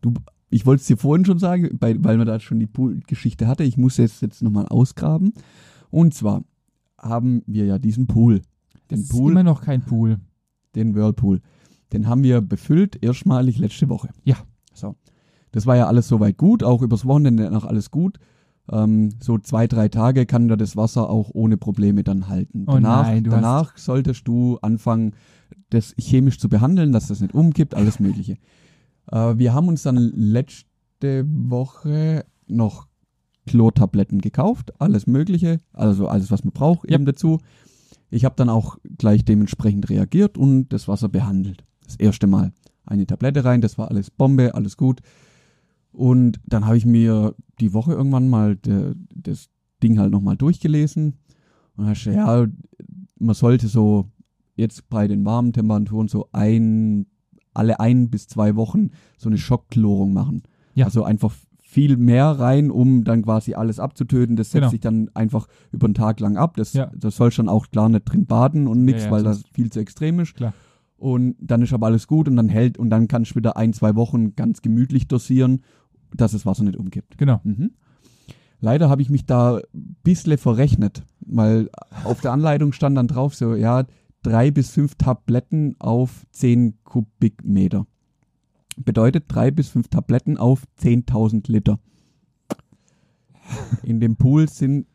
Du, ich wollte es dir vorhin schon sagen, bei, weil man da schon die Pool-Geschichte hatte. Ich muss jetzt, jetzt nochmal ausgraben. Und zwar haben wir ja diesen Pool. Das Den ist Pool, immer noch kein Pool. den Whirlpool. Den haben wir befüllt, erstmalig letzte Woche. Ja. So. Das war ja alles soweit gut, auch übers Wochenende noch alles gut. Ähm, so zwei, drei Tage kann da das Wasser auch ohne Probleme dann halten. Oh danach nein, du danach solltest du anfangen, das chemisch zu behandeln, dass das nicht umkippt, alles Mögliche. Äh, wir haben uns dann letzte Woche noch Chlortabletten gekauft, alles Mögliche, also alles, was man braucht, Ja. eben dazu. Ich habe dann auch gleich dementsprechend reagiert und das Wasser behandelt. Das erste Mal. Eine Tablette rein, das war alles Bombe, alles gut. Und dann habe ich mir die Woche irgendwann mal de, das Ding halt nochmal durchgelesen. Und dann hast du, ja, man sollte so jetzt bei den warmen Temperaturen so ein, alle ein bis zwei Wochen so eine Schockkchlorung machen. Ja. Also einfach viel mehr rein, um dann quasi alles abzutöten. Das setzt Genau. sich dann einfach über einen Tag lang ab. Das, Ja. das soll schon auch klar nicht drin baden und nichts, Ja, ja, weil das viel zu extrem ist. Klar. Und dann ist aber alles gut und dann hält und dann kannst du wieder ein, zwei Wochen ganz gemütlich dosieren, dass das Wasser nicht umkippt. Genau. Mhm. Leider habe ich mich da ein bisschen verrechnet, weil auf der Anleitung stand dann drauf so, ja, drei bis fünf Tabletten auf zehn Kubikmeter. Bedeutet drei bis fünf Tabletten auf 10.000 Liter. In dem Pool sind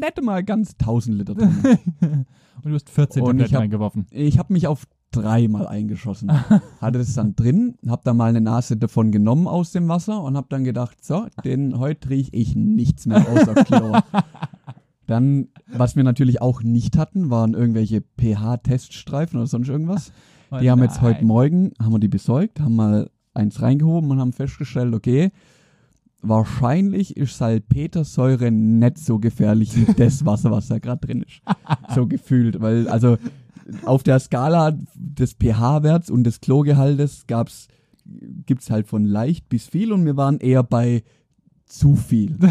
nicht mal ganz 1000 Liter drin. Und du hast 14 Und ich Tabletten hab- reingeworfen. Ich habe mich auf dreimal eingeschossen. Hatte es dann drin, habe da mal eine Nase davon genommen aus dem Wasser und habe dann gedacht, so, den heute rieche ich nichts mehr außer Chlor. dann, was wir natürlich auch nicht hatten, waren irgendwelche pH-Teststreifen oder sonst irgendwas. Oh Die haben jetzt heute. Morgen, haben wir die besorgt, haben mal eins reingehoben und haben festgestellt, okay, wahrscheinlich ist Salpetersäure nicht so gefährlich wie das Wasser, was da gerade drin ist. So gefühlt, weil also auf der Skala des pH-Werts und des Chlorgehaltes gab's gibt's halt von leicht bis viel und wir waren eher bei zu viel.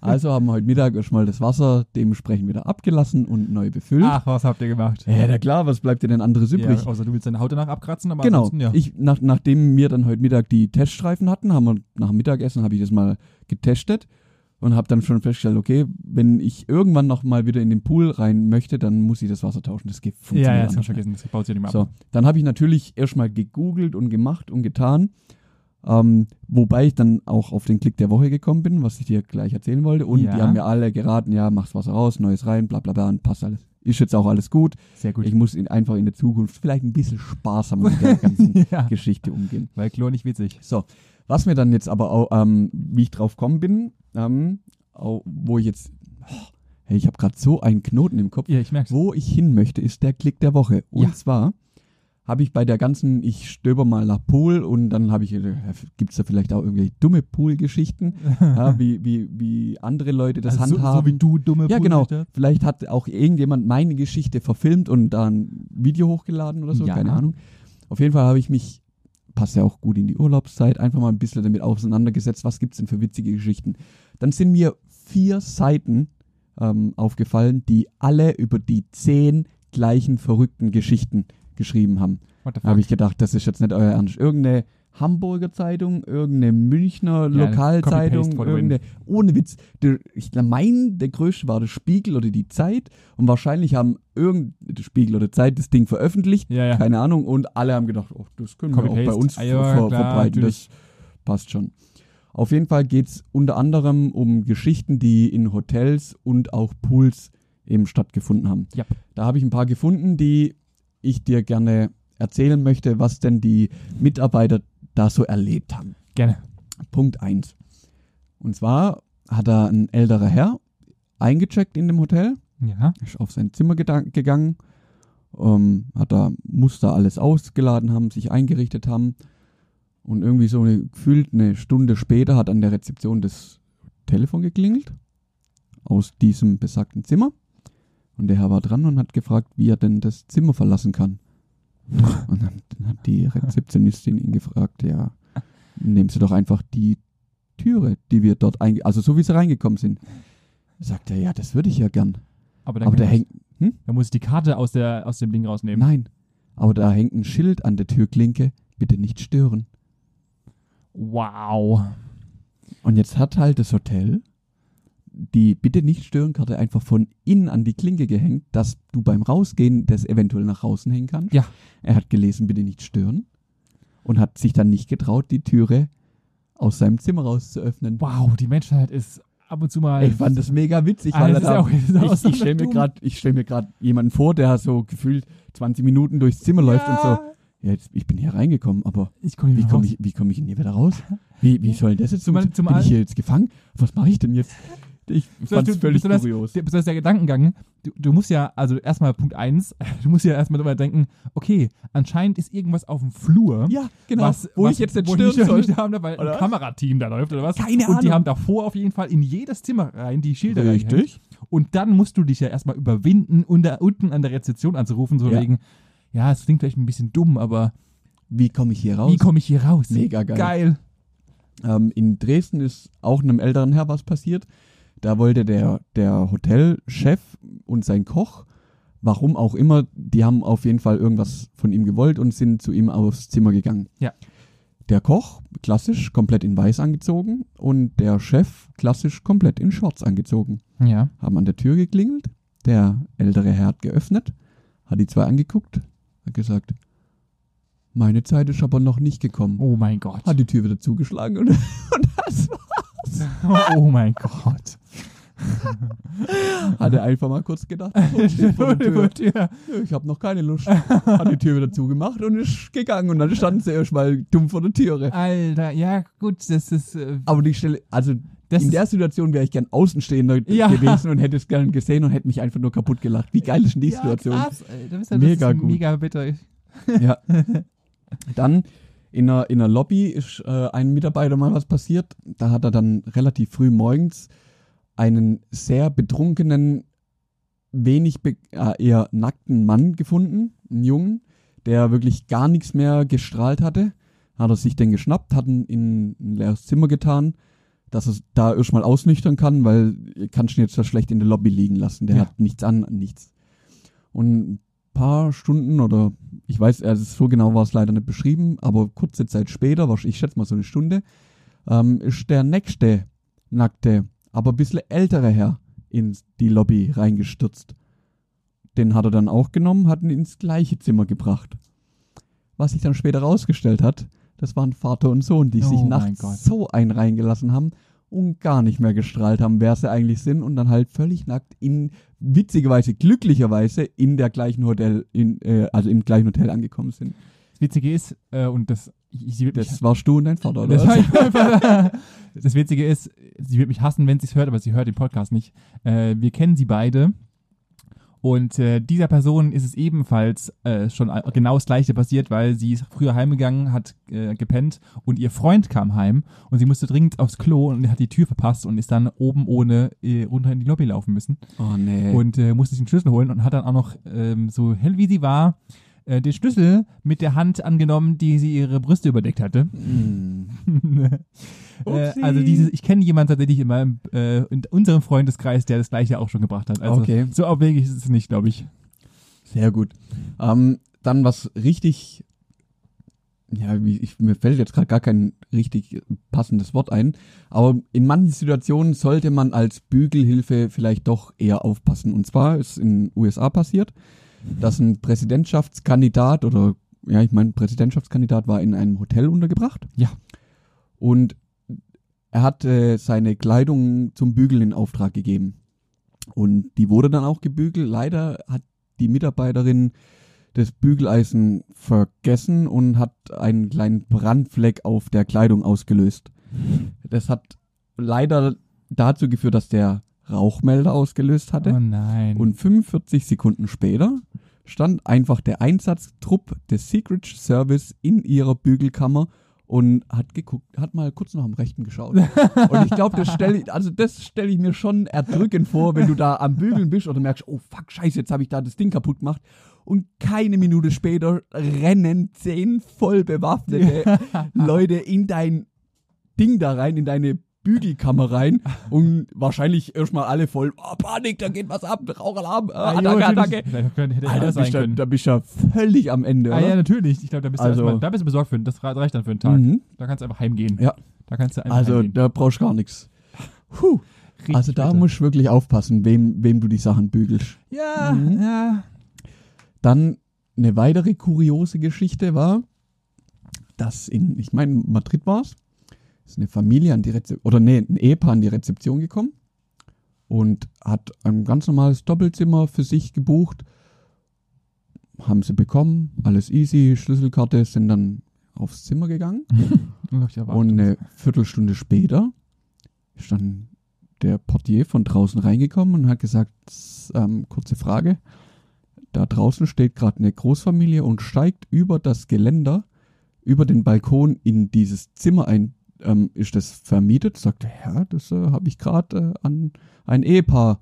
Also haben wir heute Mittag erstmal das Wasser dementsprechend wieder abgelassen und neu befüllt. Ach, was habt ihr gemacht? Ja, na klar, was bleibt dir denn anderes übrig? Ja, außer du willst deine Haut danach abkratzen, aber Genau. ja. Ich, nach, nachdem wir dann heute Mittag die Teststreifen hatten, haben wir nach dem Mittagessen habe ich das mal getestet und habe dann schon festgestellt, okay, wenn ich irgendwann noch mal wieder in den Pool rein möchte, dann muss ich das Wasser tauschen. Das geht ja, funktioniert ja, das anders kannst du nicht. vergessen, das baut sich ja nicht mehr ab. So, dann habe ich natürlich erstmal gegoogelt und gemacht und getan. Ähm, wobei ich dann auch auf den Klick der Woche gekommen bin, was ich dir gleich erzählen wollte. Und Ja. die haben mir alle geraten, ja, mach's Wasser raus, neues rein, bla bla bla, und passt alles. Ist jetzt auch alles gut. Sehr gut. Ich muss in, einfach in der Zukunft vielleicht ein bisschen sparsamer mit der ganzen ja, Geschichte umgehen. weil Chlor nicht witzig. So, was mir dann jetzt aber auch, ähm, wie ich drauf gekommen bin, ähm, auch, wo ich jetzt, oh, hey, ich habe gerade so einen Knoten im Kopf. Ja, ich merk's. Wo ich hin möchte, ist der Klick der Woche. Und Ja. zwar habe ich bei der ganzen, ich stöber mal nach Pool und dann habe ich, äh, gibt es da vielleicht auch irgendwelche dumme Pool-Geschichten, ja, wie, wie, wie andere Leute das Also so, handhaben. so wie du dumme Ja, genau. Vielleicht hat auch irgendjemand meine Geschichte verfilmt und da ein Video hochgeladen oder so, Ja. keine Ahnung. Auf jeden Fall habe ich mich, passt ja auch gut in die Urlaubszeit, einfach mal ein bisschen damit auseinandergesetzt, was gibt's denn für witzige Geschichten. Dann sind mir vier Seiten ähm, aufgefallen, die alle über die zehn gleichen verrückten Geschichten geschrieben haben. Da habe ich gedacht, das ist jetzt nicht euer Ernst. Irgendeine Hamburger Zeitung, irgendeine Münchner Ja, Lokalzeitung, irgendeine, ohne Witz. Der, ich meine, der größte war der Spiegel oder die Zeit und wahrscheinlich haben irgend der Spiegel oder Zeit das Ding veröffentlicht, Ja, ja. keine Ahnung, und alle haben gedacht, oh, das können wir auch bei Copy-Paste. uns Ah, ver klar, verbreiten, natürlich. das passt schon. Auf jeden Fall geht's unter anderem um Geschichten, die in Hotels und auch Pools eben stattgefunden haben. Ja. Da habe ich ein paar gefunden, die ich dir gerne erzählen möchte, was denn die Mitarbeiter da so erlebt haben. Gerne. Punkt eins. Und zwar hat da ein älterer Herr eingecheckt in dem Hotel, Ja. ist auf sein Zimmer gegangen, ähm, hat da Muster alles ausgeladen haben, sich eingerichtet haben und irgendwie so eine, gefühlt eine Stunde später hat an der Rezeption das Telefon geklingelt aus diesem besagten Zimmer und der Herr war dran und hat gefragt, wie er denn das Zimmer verlassen kann. Und dann, dann hat die Rezeptionistin ihn gefragt, ja, nehmen Sie doch einfach die Türe, die wir dort einge... Also so wie sie reingekommen sind. Sagt er, ja, das würde ich ja gern. Aber, Aber da hängt... Da muss ich die Karte aus, der, aus dem Ding rausnehmen. Nein. Aber da hängt ein Schild an der Türklinke, bitte nicht stören. Wow. Und jetzt hat halt das Hotel die bitte nicht stören Karte einfach von innen an die Klinke gehängt, dass du beim Rausgehen das eventuell nach außen hängen kannst. Ja. Er hat gelesen, bitte nicht stören und hat sich dann nicht getraut, die Türe aus seinem Zimmer raus zu öffnen. Wow, die Menschheit ist ab und zu mal. Ich fand das mega witzig, Ah, weil das er da, ja auch- das ich, ich stelle mir gerade, ich stelle mir gerade jemanden vor, der so gefühlt 20 Minuten durchs Zimmer läuft und so. Ja, jetzt, ich bin hier reingekommen, aber Ich komme wie komme ich, wie komme ich denn hier wieder raus? Wie, wie soll das jetzt funktionieren? zumal- Bin ich hier jetzt gefangen? Was mache ich denn jetzt? Ich fand es du- völlig besonders- kurios. Der, besonders der Gedankengang, du, du musst ja, also erstmal Punkt eins, du musst ja erstmal darüber denken, okay, anscheinend ist irgendwas auf dem Flur. Ja, genau. Was, wo was, ich jetzt soll. nicht haben, weil Oder? ein Kamerateam da läuft oder was. Keine Und die Ahnung. haben davor auf jeden Fall in jedes Zimmer rein die Schilder. Richtig. Und dann musst du dich ja erstmal überwinden, unter, unten an der Rezeption anzurufen, so Ja. wegen, ja, es klingt vielleicht ein bisschen dumm, aber Wie komme ich hier raus? wie komme ich hier raus? Mega geil. Geil. Ähm, in Dresden ist auch einem älteren Herr was passiert. Da wollte der, der Hotelchef und sein Koch, warum auch immer, die haben auf jeden Fall irgendwas von ihm gewollt und sind zu ihm aufs Zimmer gegangen. Ja. Der Koch, klassisch, komplett in weiß angezogen und der Chef, klassisch, komplett in schwarz angezogen. Ja. Haben an der Tür geklingelt, der ältere Herr hat geöffnet, hat die zwei angeguckt, hat gesagt, meine Zeit ist aber noch nicht gekommen. Oh mein Gott. Hat die Tür wieder zugeschlagen und, und das Oh mein Gott. Hat er einfach mal kurz gedacht, oh, ich habe noch keine Lust. Hat die Tür wieder zugemacht und ist gegangen. Und dann standen sie erstmal dumm vor der Türe. Alter, ja gut, das ist. Äh, Aber die Stelle, also das in der Situation wäre ich gern Außenstehender Ja. gewesen und hätte es gern gesehen und hätte mich einfach nur kaputt gelacht. Wie geil ist denn die ja, Situation? krass, ist ja, Mega gut. Mega bitter. Ja. Dann in einer, in einer Lobby ist äh, einem Mitarbeiter mal was passiert. Da hat er dann relativ früh morgens einen sehr betrunkenen, wenig be äh, eher nackten Mann gefunden, einen Jungen, der wirklich gar nichts mehr gestrahlt hatte. Hat er sich den geschnappt, hat ihn in ein leeres Zimmer getan, dass er da erstmal ausnüchtern kann, weil kannst ihn jetzt da schlecht in der Lobby liegen lassen. Der Ja. hat nichts an, nichts. Und paar Stunden oder ich weiß, also so genau war es leider nicht beschrieben, aber kurze Zeit später, ich schätze mal so eine Stunde, ähm, ist der nächste nackte, aber ein bisschen ältere Herr in die Lobby reingestürzt. Den hat er dann auch genommen, hat ihn ins gleiche Zimmer gebracht. Was sich dann später rausgestellt hat, das waren Vater und Sohn, die Oh sich nachts Gott. so einen reingelassen haben und gar nicht mehr gestrahlt haben, wer sie eigentlich sind und dann halt völlig nackt in witzigerweise, glücklicherweise in der gleichen Hotel, in, äh, also im gleichen Hotel angekommen sind. Das Witzige ist, äh, und das, ich, mich, Das warst du und dein Vater, oder? das, war ich das Witzige ist, sie wird mich hassen, wenn sie es hört, aber sie hört den Podcast nicht. Äh, wir kennen sie beide Und äh, dieser Person ist es ebenfalls äh, schon genau das gleiche passiert, weil sie ist früher heimgegangen, hat äh, gepennt und ihr Freund kam heim und sie musste dringend aufs Klo und hat die Tür verpasst und ist dann oben ohne äh, runter in die Lobby laufen müssen Oh nee. und äh, musste sich den Schlüssel holen und hat dann auch noch, ähm, so hell wie sie war, äh, den Schlüssel mit der Hand angenommen, die sie ihre Brüste überdeckt hatte. Mm. äh, also dieses, ich kenne jemanden tatsächlich in meinem, äh, in unserem Freundeskreis, der das gleiche auch schon gebracht hat. Also Okay. so abwegig ist es nicht, glaube ich. Sehr gut. Ähm, dann was richtig, ja, wie, ich, mir fällt jetzt gerade gar kein richtig passendes Wort ein, aber in manchen Situationen sollte man als Bügelhilfe vielleicht doch eher aufpassen. Und zwar ist in den USA passiert, dass ein Präsidentschaftskandidat oder ja, ich meine, Präsidentschaftskandidat war in einem Hotel untergebracht. Ja. Und er hat äh, seine Kleidung zum Bügeln in Auftrag gegeben. Und die wurde dann auch gebügelt. Leider hat die Mitarbeiterin das Bügeleisen vergessen und hat einen kleinen Brandfleck auf der Kleidung ausgelöst. Das hat leider dazu geführt, dass der Rauchmelder ausgelöst hatte. Oh nein. Und 45 Sekunden später stand einfach der Einsatztrupp des Secret Service in ihrer Bügelkammer und hat geguckt, hat mal kurz nach dem Rechten geschaut. und ich glaube, das stelle ich, also das stelle ich mir schon erdrückend vor, wenn du da am Bügeln bist oder merkst, oh fuck, scheiße, jetzt habe ich da das Ding kaputt gemacht. Und keine Minute später rennen zehn voll bewaffnete Leute in dein Ding da rein, in deine Bügelkammer rein und wahrscheinlich erstmal alle voll, oh, Panik, da geht was ab, Rauchalarm, Ah, ah, Attacke. Attacke. Alter, bist sein da, bist du ja völlig am Ende, Ah oder? ja, natürlich. Ich glaube, da bist du Also- erstmal, da bist du besorgt für. Das reicht dann für einen Tag. Mhm. Da kannst du einfach heimgehen. Ja. Da kannst du einfach Also heimgehen. da brauchst du gar nichts. Puh. Richtig Also da bitter. musst du wirklich aufpassen, wem, wem du die Sachen bügelst. Ja, Mhm. ja. Dann eine weitere kuriose Geschichte war, dass in, ich meine, Madrid war es, ist eine Familie an die Rezeption, oder nee, ein Ehepaar an die Rezeption gekommen und hat ein ganz normales Doppelzimmer für sich gebucht. Haben sie bekommen, alles easy, Schlüsselkarte, sind dann aufs Zimmer gegangen. Und eine Viertelstunde später ist dann der Portier von draußen reingekommen und hat gesagt, ähm, kurze Frage, da draußen steht gerade eine Großfamilie und steigt über das Geländer, über den Balkon in dieses Zimmer ein. Ähm, ist das vermietet? Sagt er, ja, das äh, habe ich gerade äh, an ein Ehepaar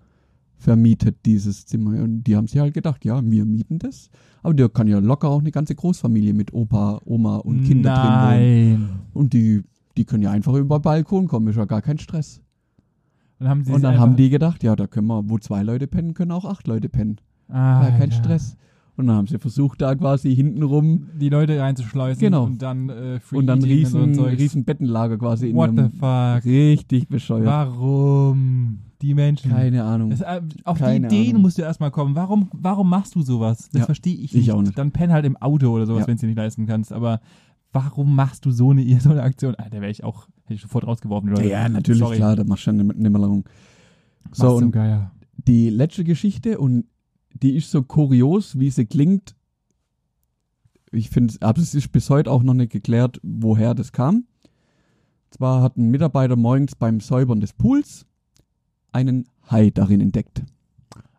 vermietet, dieses Zimmer. Und die haben sich halt gedacht, ja, wir mieten das. Aber der kann ja locker auch eine ganze Großfamilie mit Opa, Oma und Kinder drin wohnen. Und die, die können ja einfach über den Balkon kommen, ist ja gar kein Stress. Und, haben und dann haben die gedacht, ja, da können wir, wo zwei Leute pennen, können auch acht Leute pennen. ah, Ja, kein ja. Stress. Und dann haben sie versucht, da quasi hintenrum Die Leute reinzuschleusen Genau. und dann äh, Free und dann Eating und so riesen, riesen Bettenlager quasi in What the fuck? richtig bescheuert. Warum? Die Menschen. Keine Ahnung. Das, äh, auf Keine die Ideen Ahnung. musst du erstmal kommen. Warum, warum machst du sowas? Das Ja, verstehe ich ich nicht. auch nicht. Dann penn halt im Auto oder sowas, Ja. wenn du dir nicht leisten kannst. Aber warum machst du so eine, so eine Aktion? Ah, da wäre ich auch, hätte ich sofort rausgeworfen. Leute. ja, natürlich, Sorry. klar, da machst du lang. Was So, und Geier. die letzte Geschichte und die ist so kurios, wie sie klingt. Ich finde, aber es ist bis heute auch noch nicht geklärt, woher das kam. Zwar hat ein Mitarbeiter morgens beim Säubern des Pools einen Hai darin entdeckt.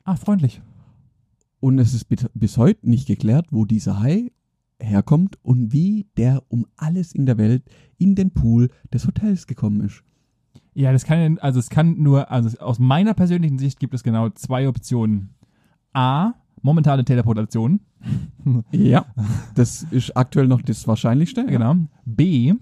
Ah, freundlich. Und es ist bis heute nicht geklärt, wo dieser Hai herkommt und wie der um alles in der Welt in den Pool des Hotels gekommen ist. Ja, das kann, also es kann nur, also aus meiner persönlichen Sicht gibt es genau zwei Optionen. A, momentane Teleportation. Ja. Das ist aktuell noch das Wahrscheinlichste. Genau. B,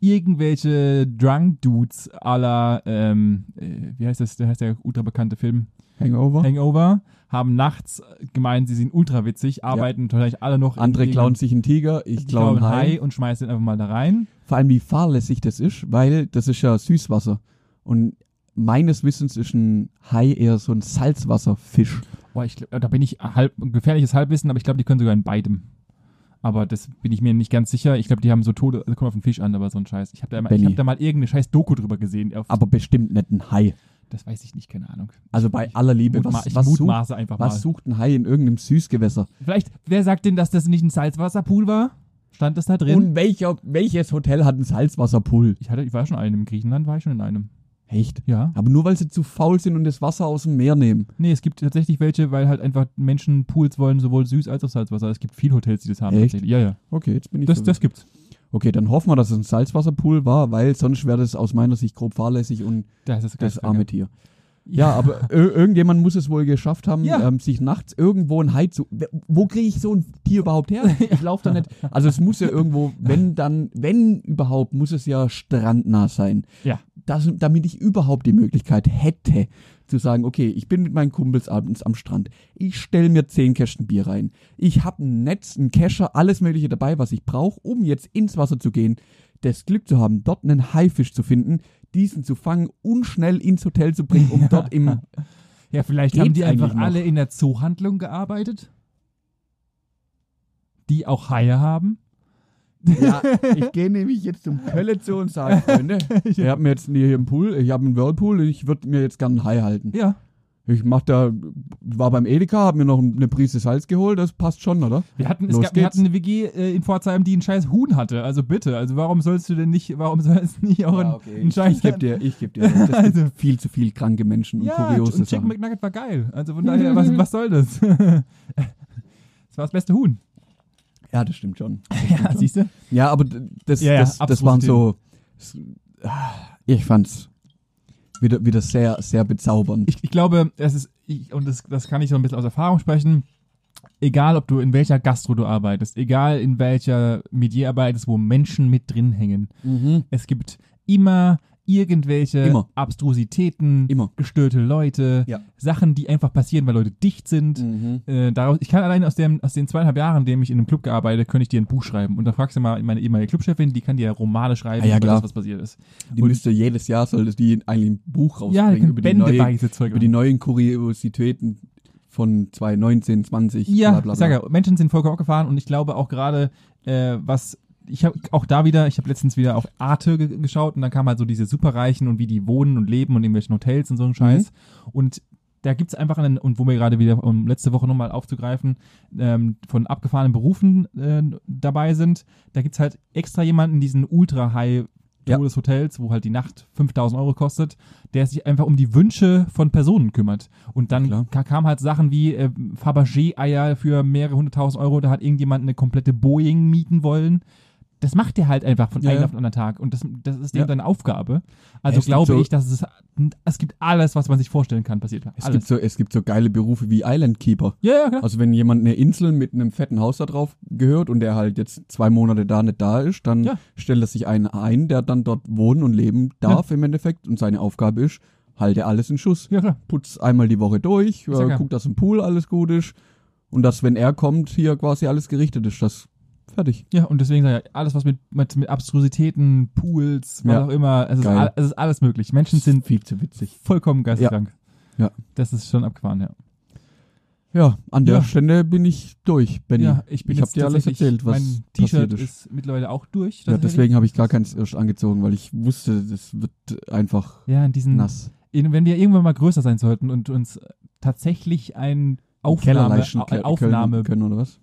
irgendwelche Drunk Dudes la, ähm, äh, wie heißt das, der heißt der ultra bekannte Film? Hangover. Hangover, haben nachts gemeint, sie sind ultra witzig, arbeiten wahrscheinlich alle noch Andere klauen sich einen Tiger, ich klaue einen klauen Hai. und schmeißen den einfach mal da rein. Vor allem, wie fahrlässig das ist, weil das ist ja Süßwasser. Und meines Wissens ist ein Hai eher so ein Salzwasserfisch. Boah, ich glaub, da bin ich halb, gefährliches Halbwissen, aber ich glaube, die können sogar in beidem. Aber das bin ich mir nicht ganz sicher. Ich glaube, die haben so Tode, also kommt auf den Fisch an, aber so ein Scheiß. Ich habe da, mal- ich hab da mal irgendeine scheiß Doku drüber gesehen. Aber bestimmt nicht ein Hai. das weiß ich nicht, keine Ahnung. Also bei aller Liebe, was, ich was, sucht, was sucht ein Hai in irgendeinem Süßgewässer? Vielleicht, wer sagt denn, dass das nicht ein Salzwasserpool war? Stand das da drin? Und welcher, welches Hotel hat einen Salzwasserpool? ich, hatte, ich war schon in einem. In Griechenland war ich schon in einem. Echt? Ja. Aber nur weil sie zu faul sind und das Wasser aus dem Meer nehmen. Nee, es gibt tatsächlich welche, weil halt einfach Menschen Pools wollen, sowohl süß als auch Salzwasser. Es gibt viele Hotels, die das haben. Echt? Ja, ja. Okay, jetzt bin ich Das, verwirrt. das gibt's. Okay, dann hoffen wir, dass es ein Salzwasserpool war, weil sonst wäre das aus meiner Sicht grob fahrlässig und das, das ganz arme. Tier. Ja, aber ir- irgendjemand muss es wohl geschafft haben, Ja. ähm, sich nachts irgendwo ein Hai zu. Wo kriege ich so ein Tier überhaupt her? Ich laufe da nicht. Also es muss ja irgendwo, wenn dann, wenn überhaupt, muss es ja strandnah sein. Ja. Das, damit ich überhaupt die Möglichkeit hätte, zu sagen, okay, ich bin mit meinen Kumpels abends am Strand. Ich stelle mir zehn Kästen Bier rein. Ich habe ein Netz, einen Kescher, alles Mögliche dabei, was ich brauche, um jetzt ins Wasser zu gehen. Das Glück zu haben, dort einen Haifisch zu finden, diesen zu fangen und schnell ins Hotel zu bringen, um dort im Ja, vielleicht haben die einfach noch? alle in der Zoohandlung gearbeitet, die auch Haie haben. Ja, ich gehe nämlich jetzt zum Kölle zu und sage, Freunde, ich habe mir jetzt hier einen Pool, ich habe einen Whirlpool, ich würde mir jetzt gerne einen Hai halten. Ja. Ich mach da, war beim Edeka, habe mir noch eine Prise Salz geholt, das passt schon, oder? Wir hatten, es gab, wir hatten eine WG äh, in Pforzheim, die einen scheiß Huhn hatte. Also bitte, also warum sollst du denn nicht, warum soll es nicht auch ein, ein Ich, scheiß ich geb dir, ich geb dir. Es Also- gibt viel zu viel kranke Menschen und Ja, kuriose und Chicken Sachen. McNugget war geil. Also von daher, was, was soll das? das war das beste Huhn. Ja, das stimmt schon. Ja, siehst du? Ja, aber das, Ja, ja, das, das waren so, ah, ich fand's wieder, wieder sehr, sehr bezaubernd. Ich, ich glaube, es ist, ich, und das, das kann ich so ein bisschen aus Erfahrung sprechen, egal ob du in welcher Gastro du arbeitest, egal in welcher Medier arbeitest, wo Menschen mit drin hängen, Mhm. es gibt immer irgendwelche Immer. Abstrusitäten, Immer. gestörte Leute, Ja. Sachen, die einfach passieren, weil Leute dicht sind. Mhm. Äh, daraus, ich kann allein aus, dem, aus den zweieinhalb Jahren, in denen ich in einem Club gearbeitet habe, könnte ich dir ein Buch schreiben. Und dann fragst du mal meine ehemalige Clubchefin, die kann dir Romane schreiben, Ah, ja, über klar. das, was passiert ist. Die müsste jedes Jahr sollte die eigentlich ein Buch Ja, rausbringen können über, die neue, Zeug über die neuen Kuriositäten von 2019, 20, Ja, bla bla ich sag bla. ja, Menschen sind vollkommen abgefahren und ich glaube auch gerade, äh, was ich habe auch da wieder, ich habe letztens wieder auf Arte ge geschaut und dann kam halt so diese Superreichen und wie die wohnen und leben und in welchen Hotels und so ein Scheiß. Und da gibt's einfach einen, und wo wir gerade wieder, um letzte Woche nochmal aufzugreifen, ähm, von abgefahrenen Berufen äh, dabei sind, da gibt's halt extra jemanden diesen ultra-high Ja. des Hotels, wo halt die Nacht 5000 Euro kostet, der sich einfach um die Wünsche von Personen kümmert. Und dann Klar. ka kam halt Sachen wie äh, Fabergé-Eier für mehrere hunderttausend Euro, da hat irgendjemand eine komplette Boeing mieten wollen. Das macht der halt einfach von Ja, einem ja. auf den anderen Tag und das, das ist dem Ja. seine Aufgabe. Also Es glaube so- ich, dass es, es gibt alles, was man sich vorstellen kann, passiert. Es alles. gibt, so, es gibt so geile Berufe wie Island Keeper. ja, ja, klar. Also wenn jemand eine Insel mit einem fetten Haus da drauf gehört und der halt jetzt zwei Monate da nicht da ist, dann Ja. stellt er sich einen ein, der dann dort wohnen und leben darf im Endeffekt und seine Aufgabe ist, halte alles in Schuss. Ja, klar. Putz einmal die Woche durch, äh, guckt, dass im Pool alles gut ist und dass, wenn er kommt, hier quasi alles gerichtet ist. Das fertig. Ja, und deswegen sage ich, alles, was mit, mit, mit Abstrusitäten, Pools, was Ja. auch immer, es ist, all, es ist alles möglich. Menschen sind viel zu witzig. vollkommen geisteskrank. Ja. Das ist schon abgefahren, ja. Ja, an der Ja. Stelle bin ich durch, Benny. ja, ich bin ich habe dir alles erzählt, was Mein T-Shirt ist. ist mittlerweile auch durch. Ja, deswegen habe ich gar keins erst angezogen, weil ich wusste, das wird einfach Ja, in diesen, nass. in, wenn wir irgendwann mal größer sein sollten und uns tatsächlich ein Aufnahme, Aufnahmebraum können, können oder was?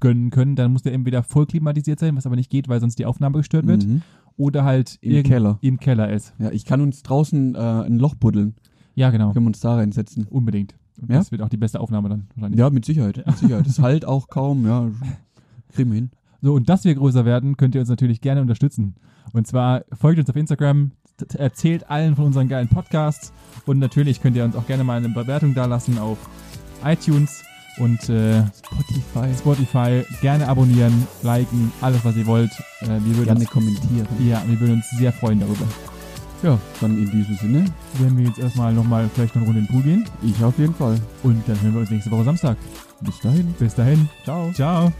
Gönnen können, dann muss der entweder voll klimatisiert sein, was aber nicht geht, weil sonst die Aufnahme gestört wird, Mhm. oder halt Im Keller. im Keller ist. Ja, ich kann uns draußen äh, ein Loch buddeln. Ja, genau. Können wir uns da reinsetzen. Unbedingt. Und Ja? Das wird auch die beste Aufnahme dann wahrscheinlich. Ja, mit Sicherheit. Mit Sicherheit. Das halt auch kaum, ja. Kriegen wir hin. So, und dass wir größer werden, könnt ihr uns natürlich gerne unterstützen. Und zwar folgt uns auf Instagram, erzählt allen von unseren geilen Podcasts und natürlich könnt ihr uns auch gerne mal eine Bewertung dalassen auf iTunes und äh, Spotify. Spotify. Gerne abonnieren, liken, alles was ihr wollt. Äh, wir, würden Gerne uns, kommentieren. ja, wir würden uns sehr freuen darüber. Ja, dann in diesem Sinne, Werden wir jetzt erstmal nochmal vielleicht eine Runde in den Pool gehen ich auf jeden Fall. und dann hören wir uns nächste Woche Samstag. Bis dahin. Bis dahin. Ciao. Ciao.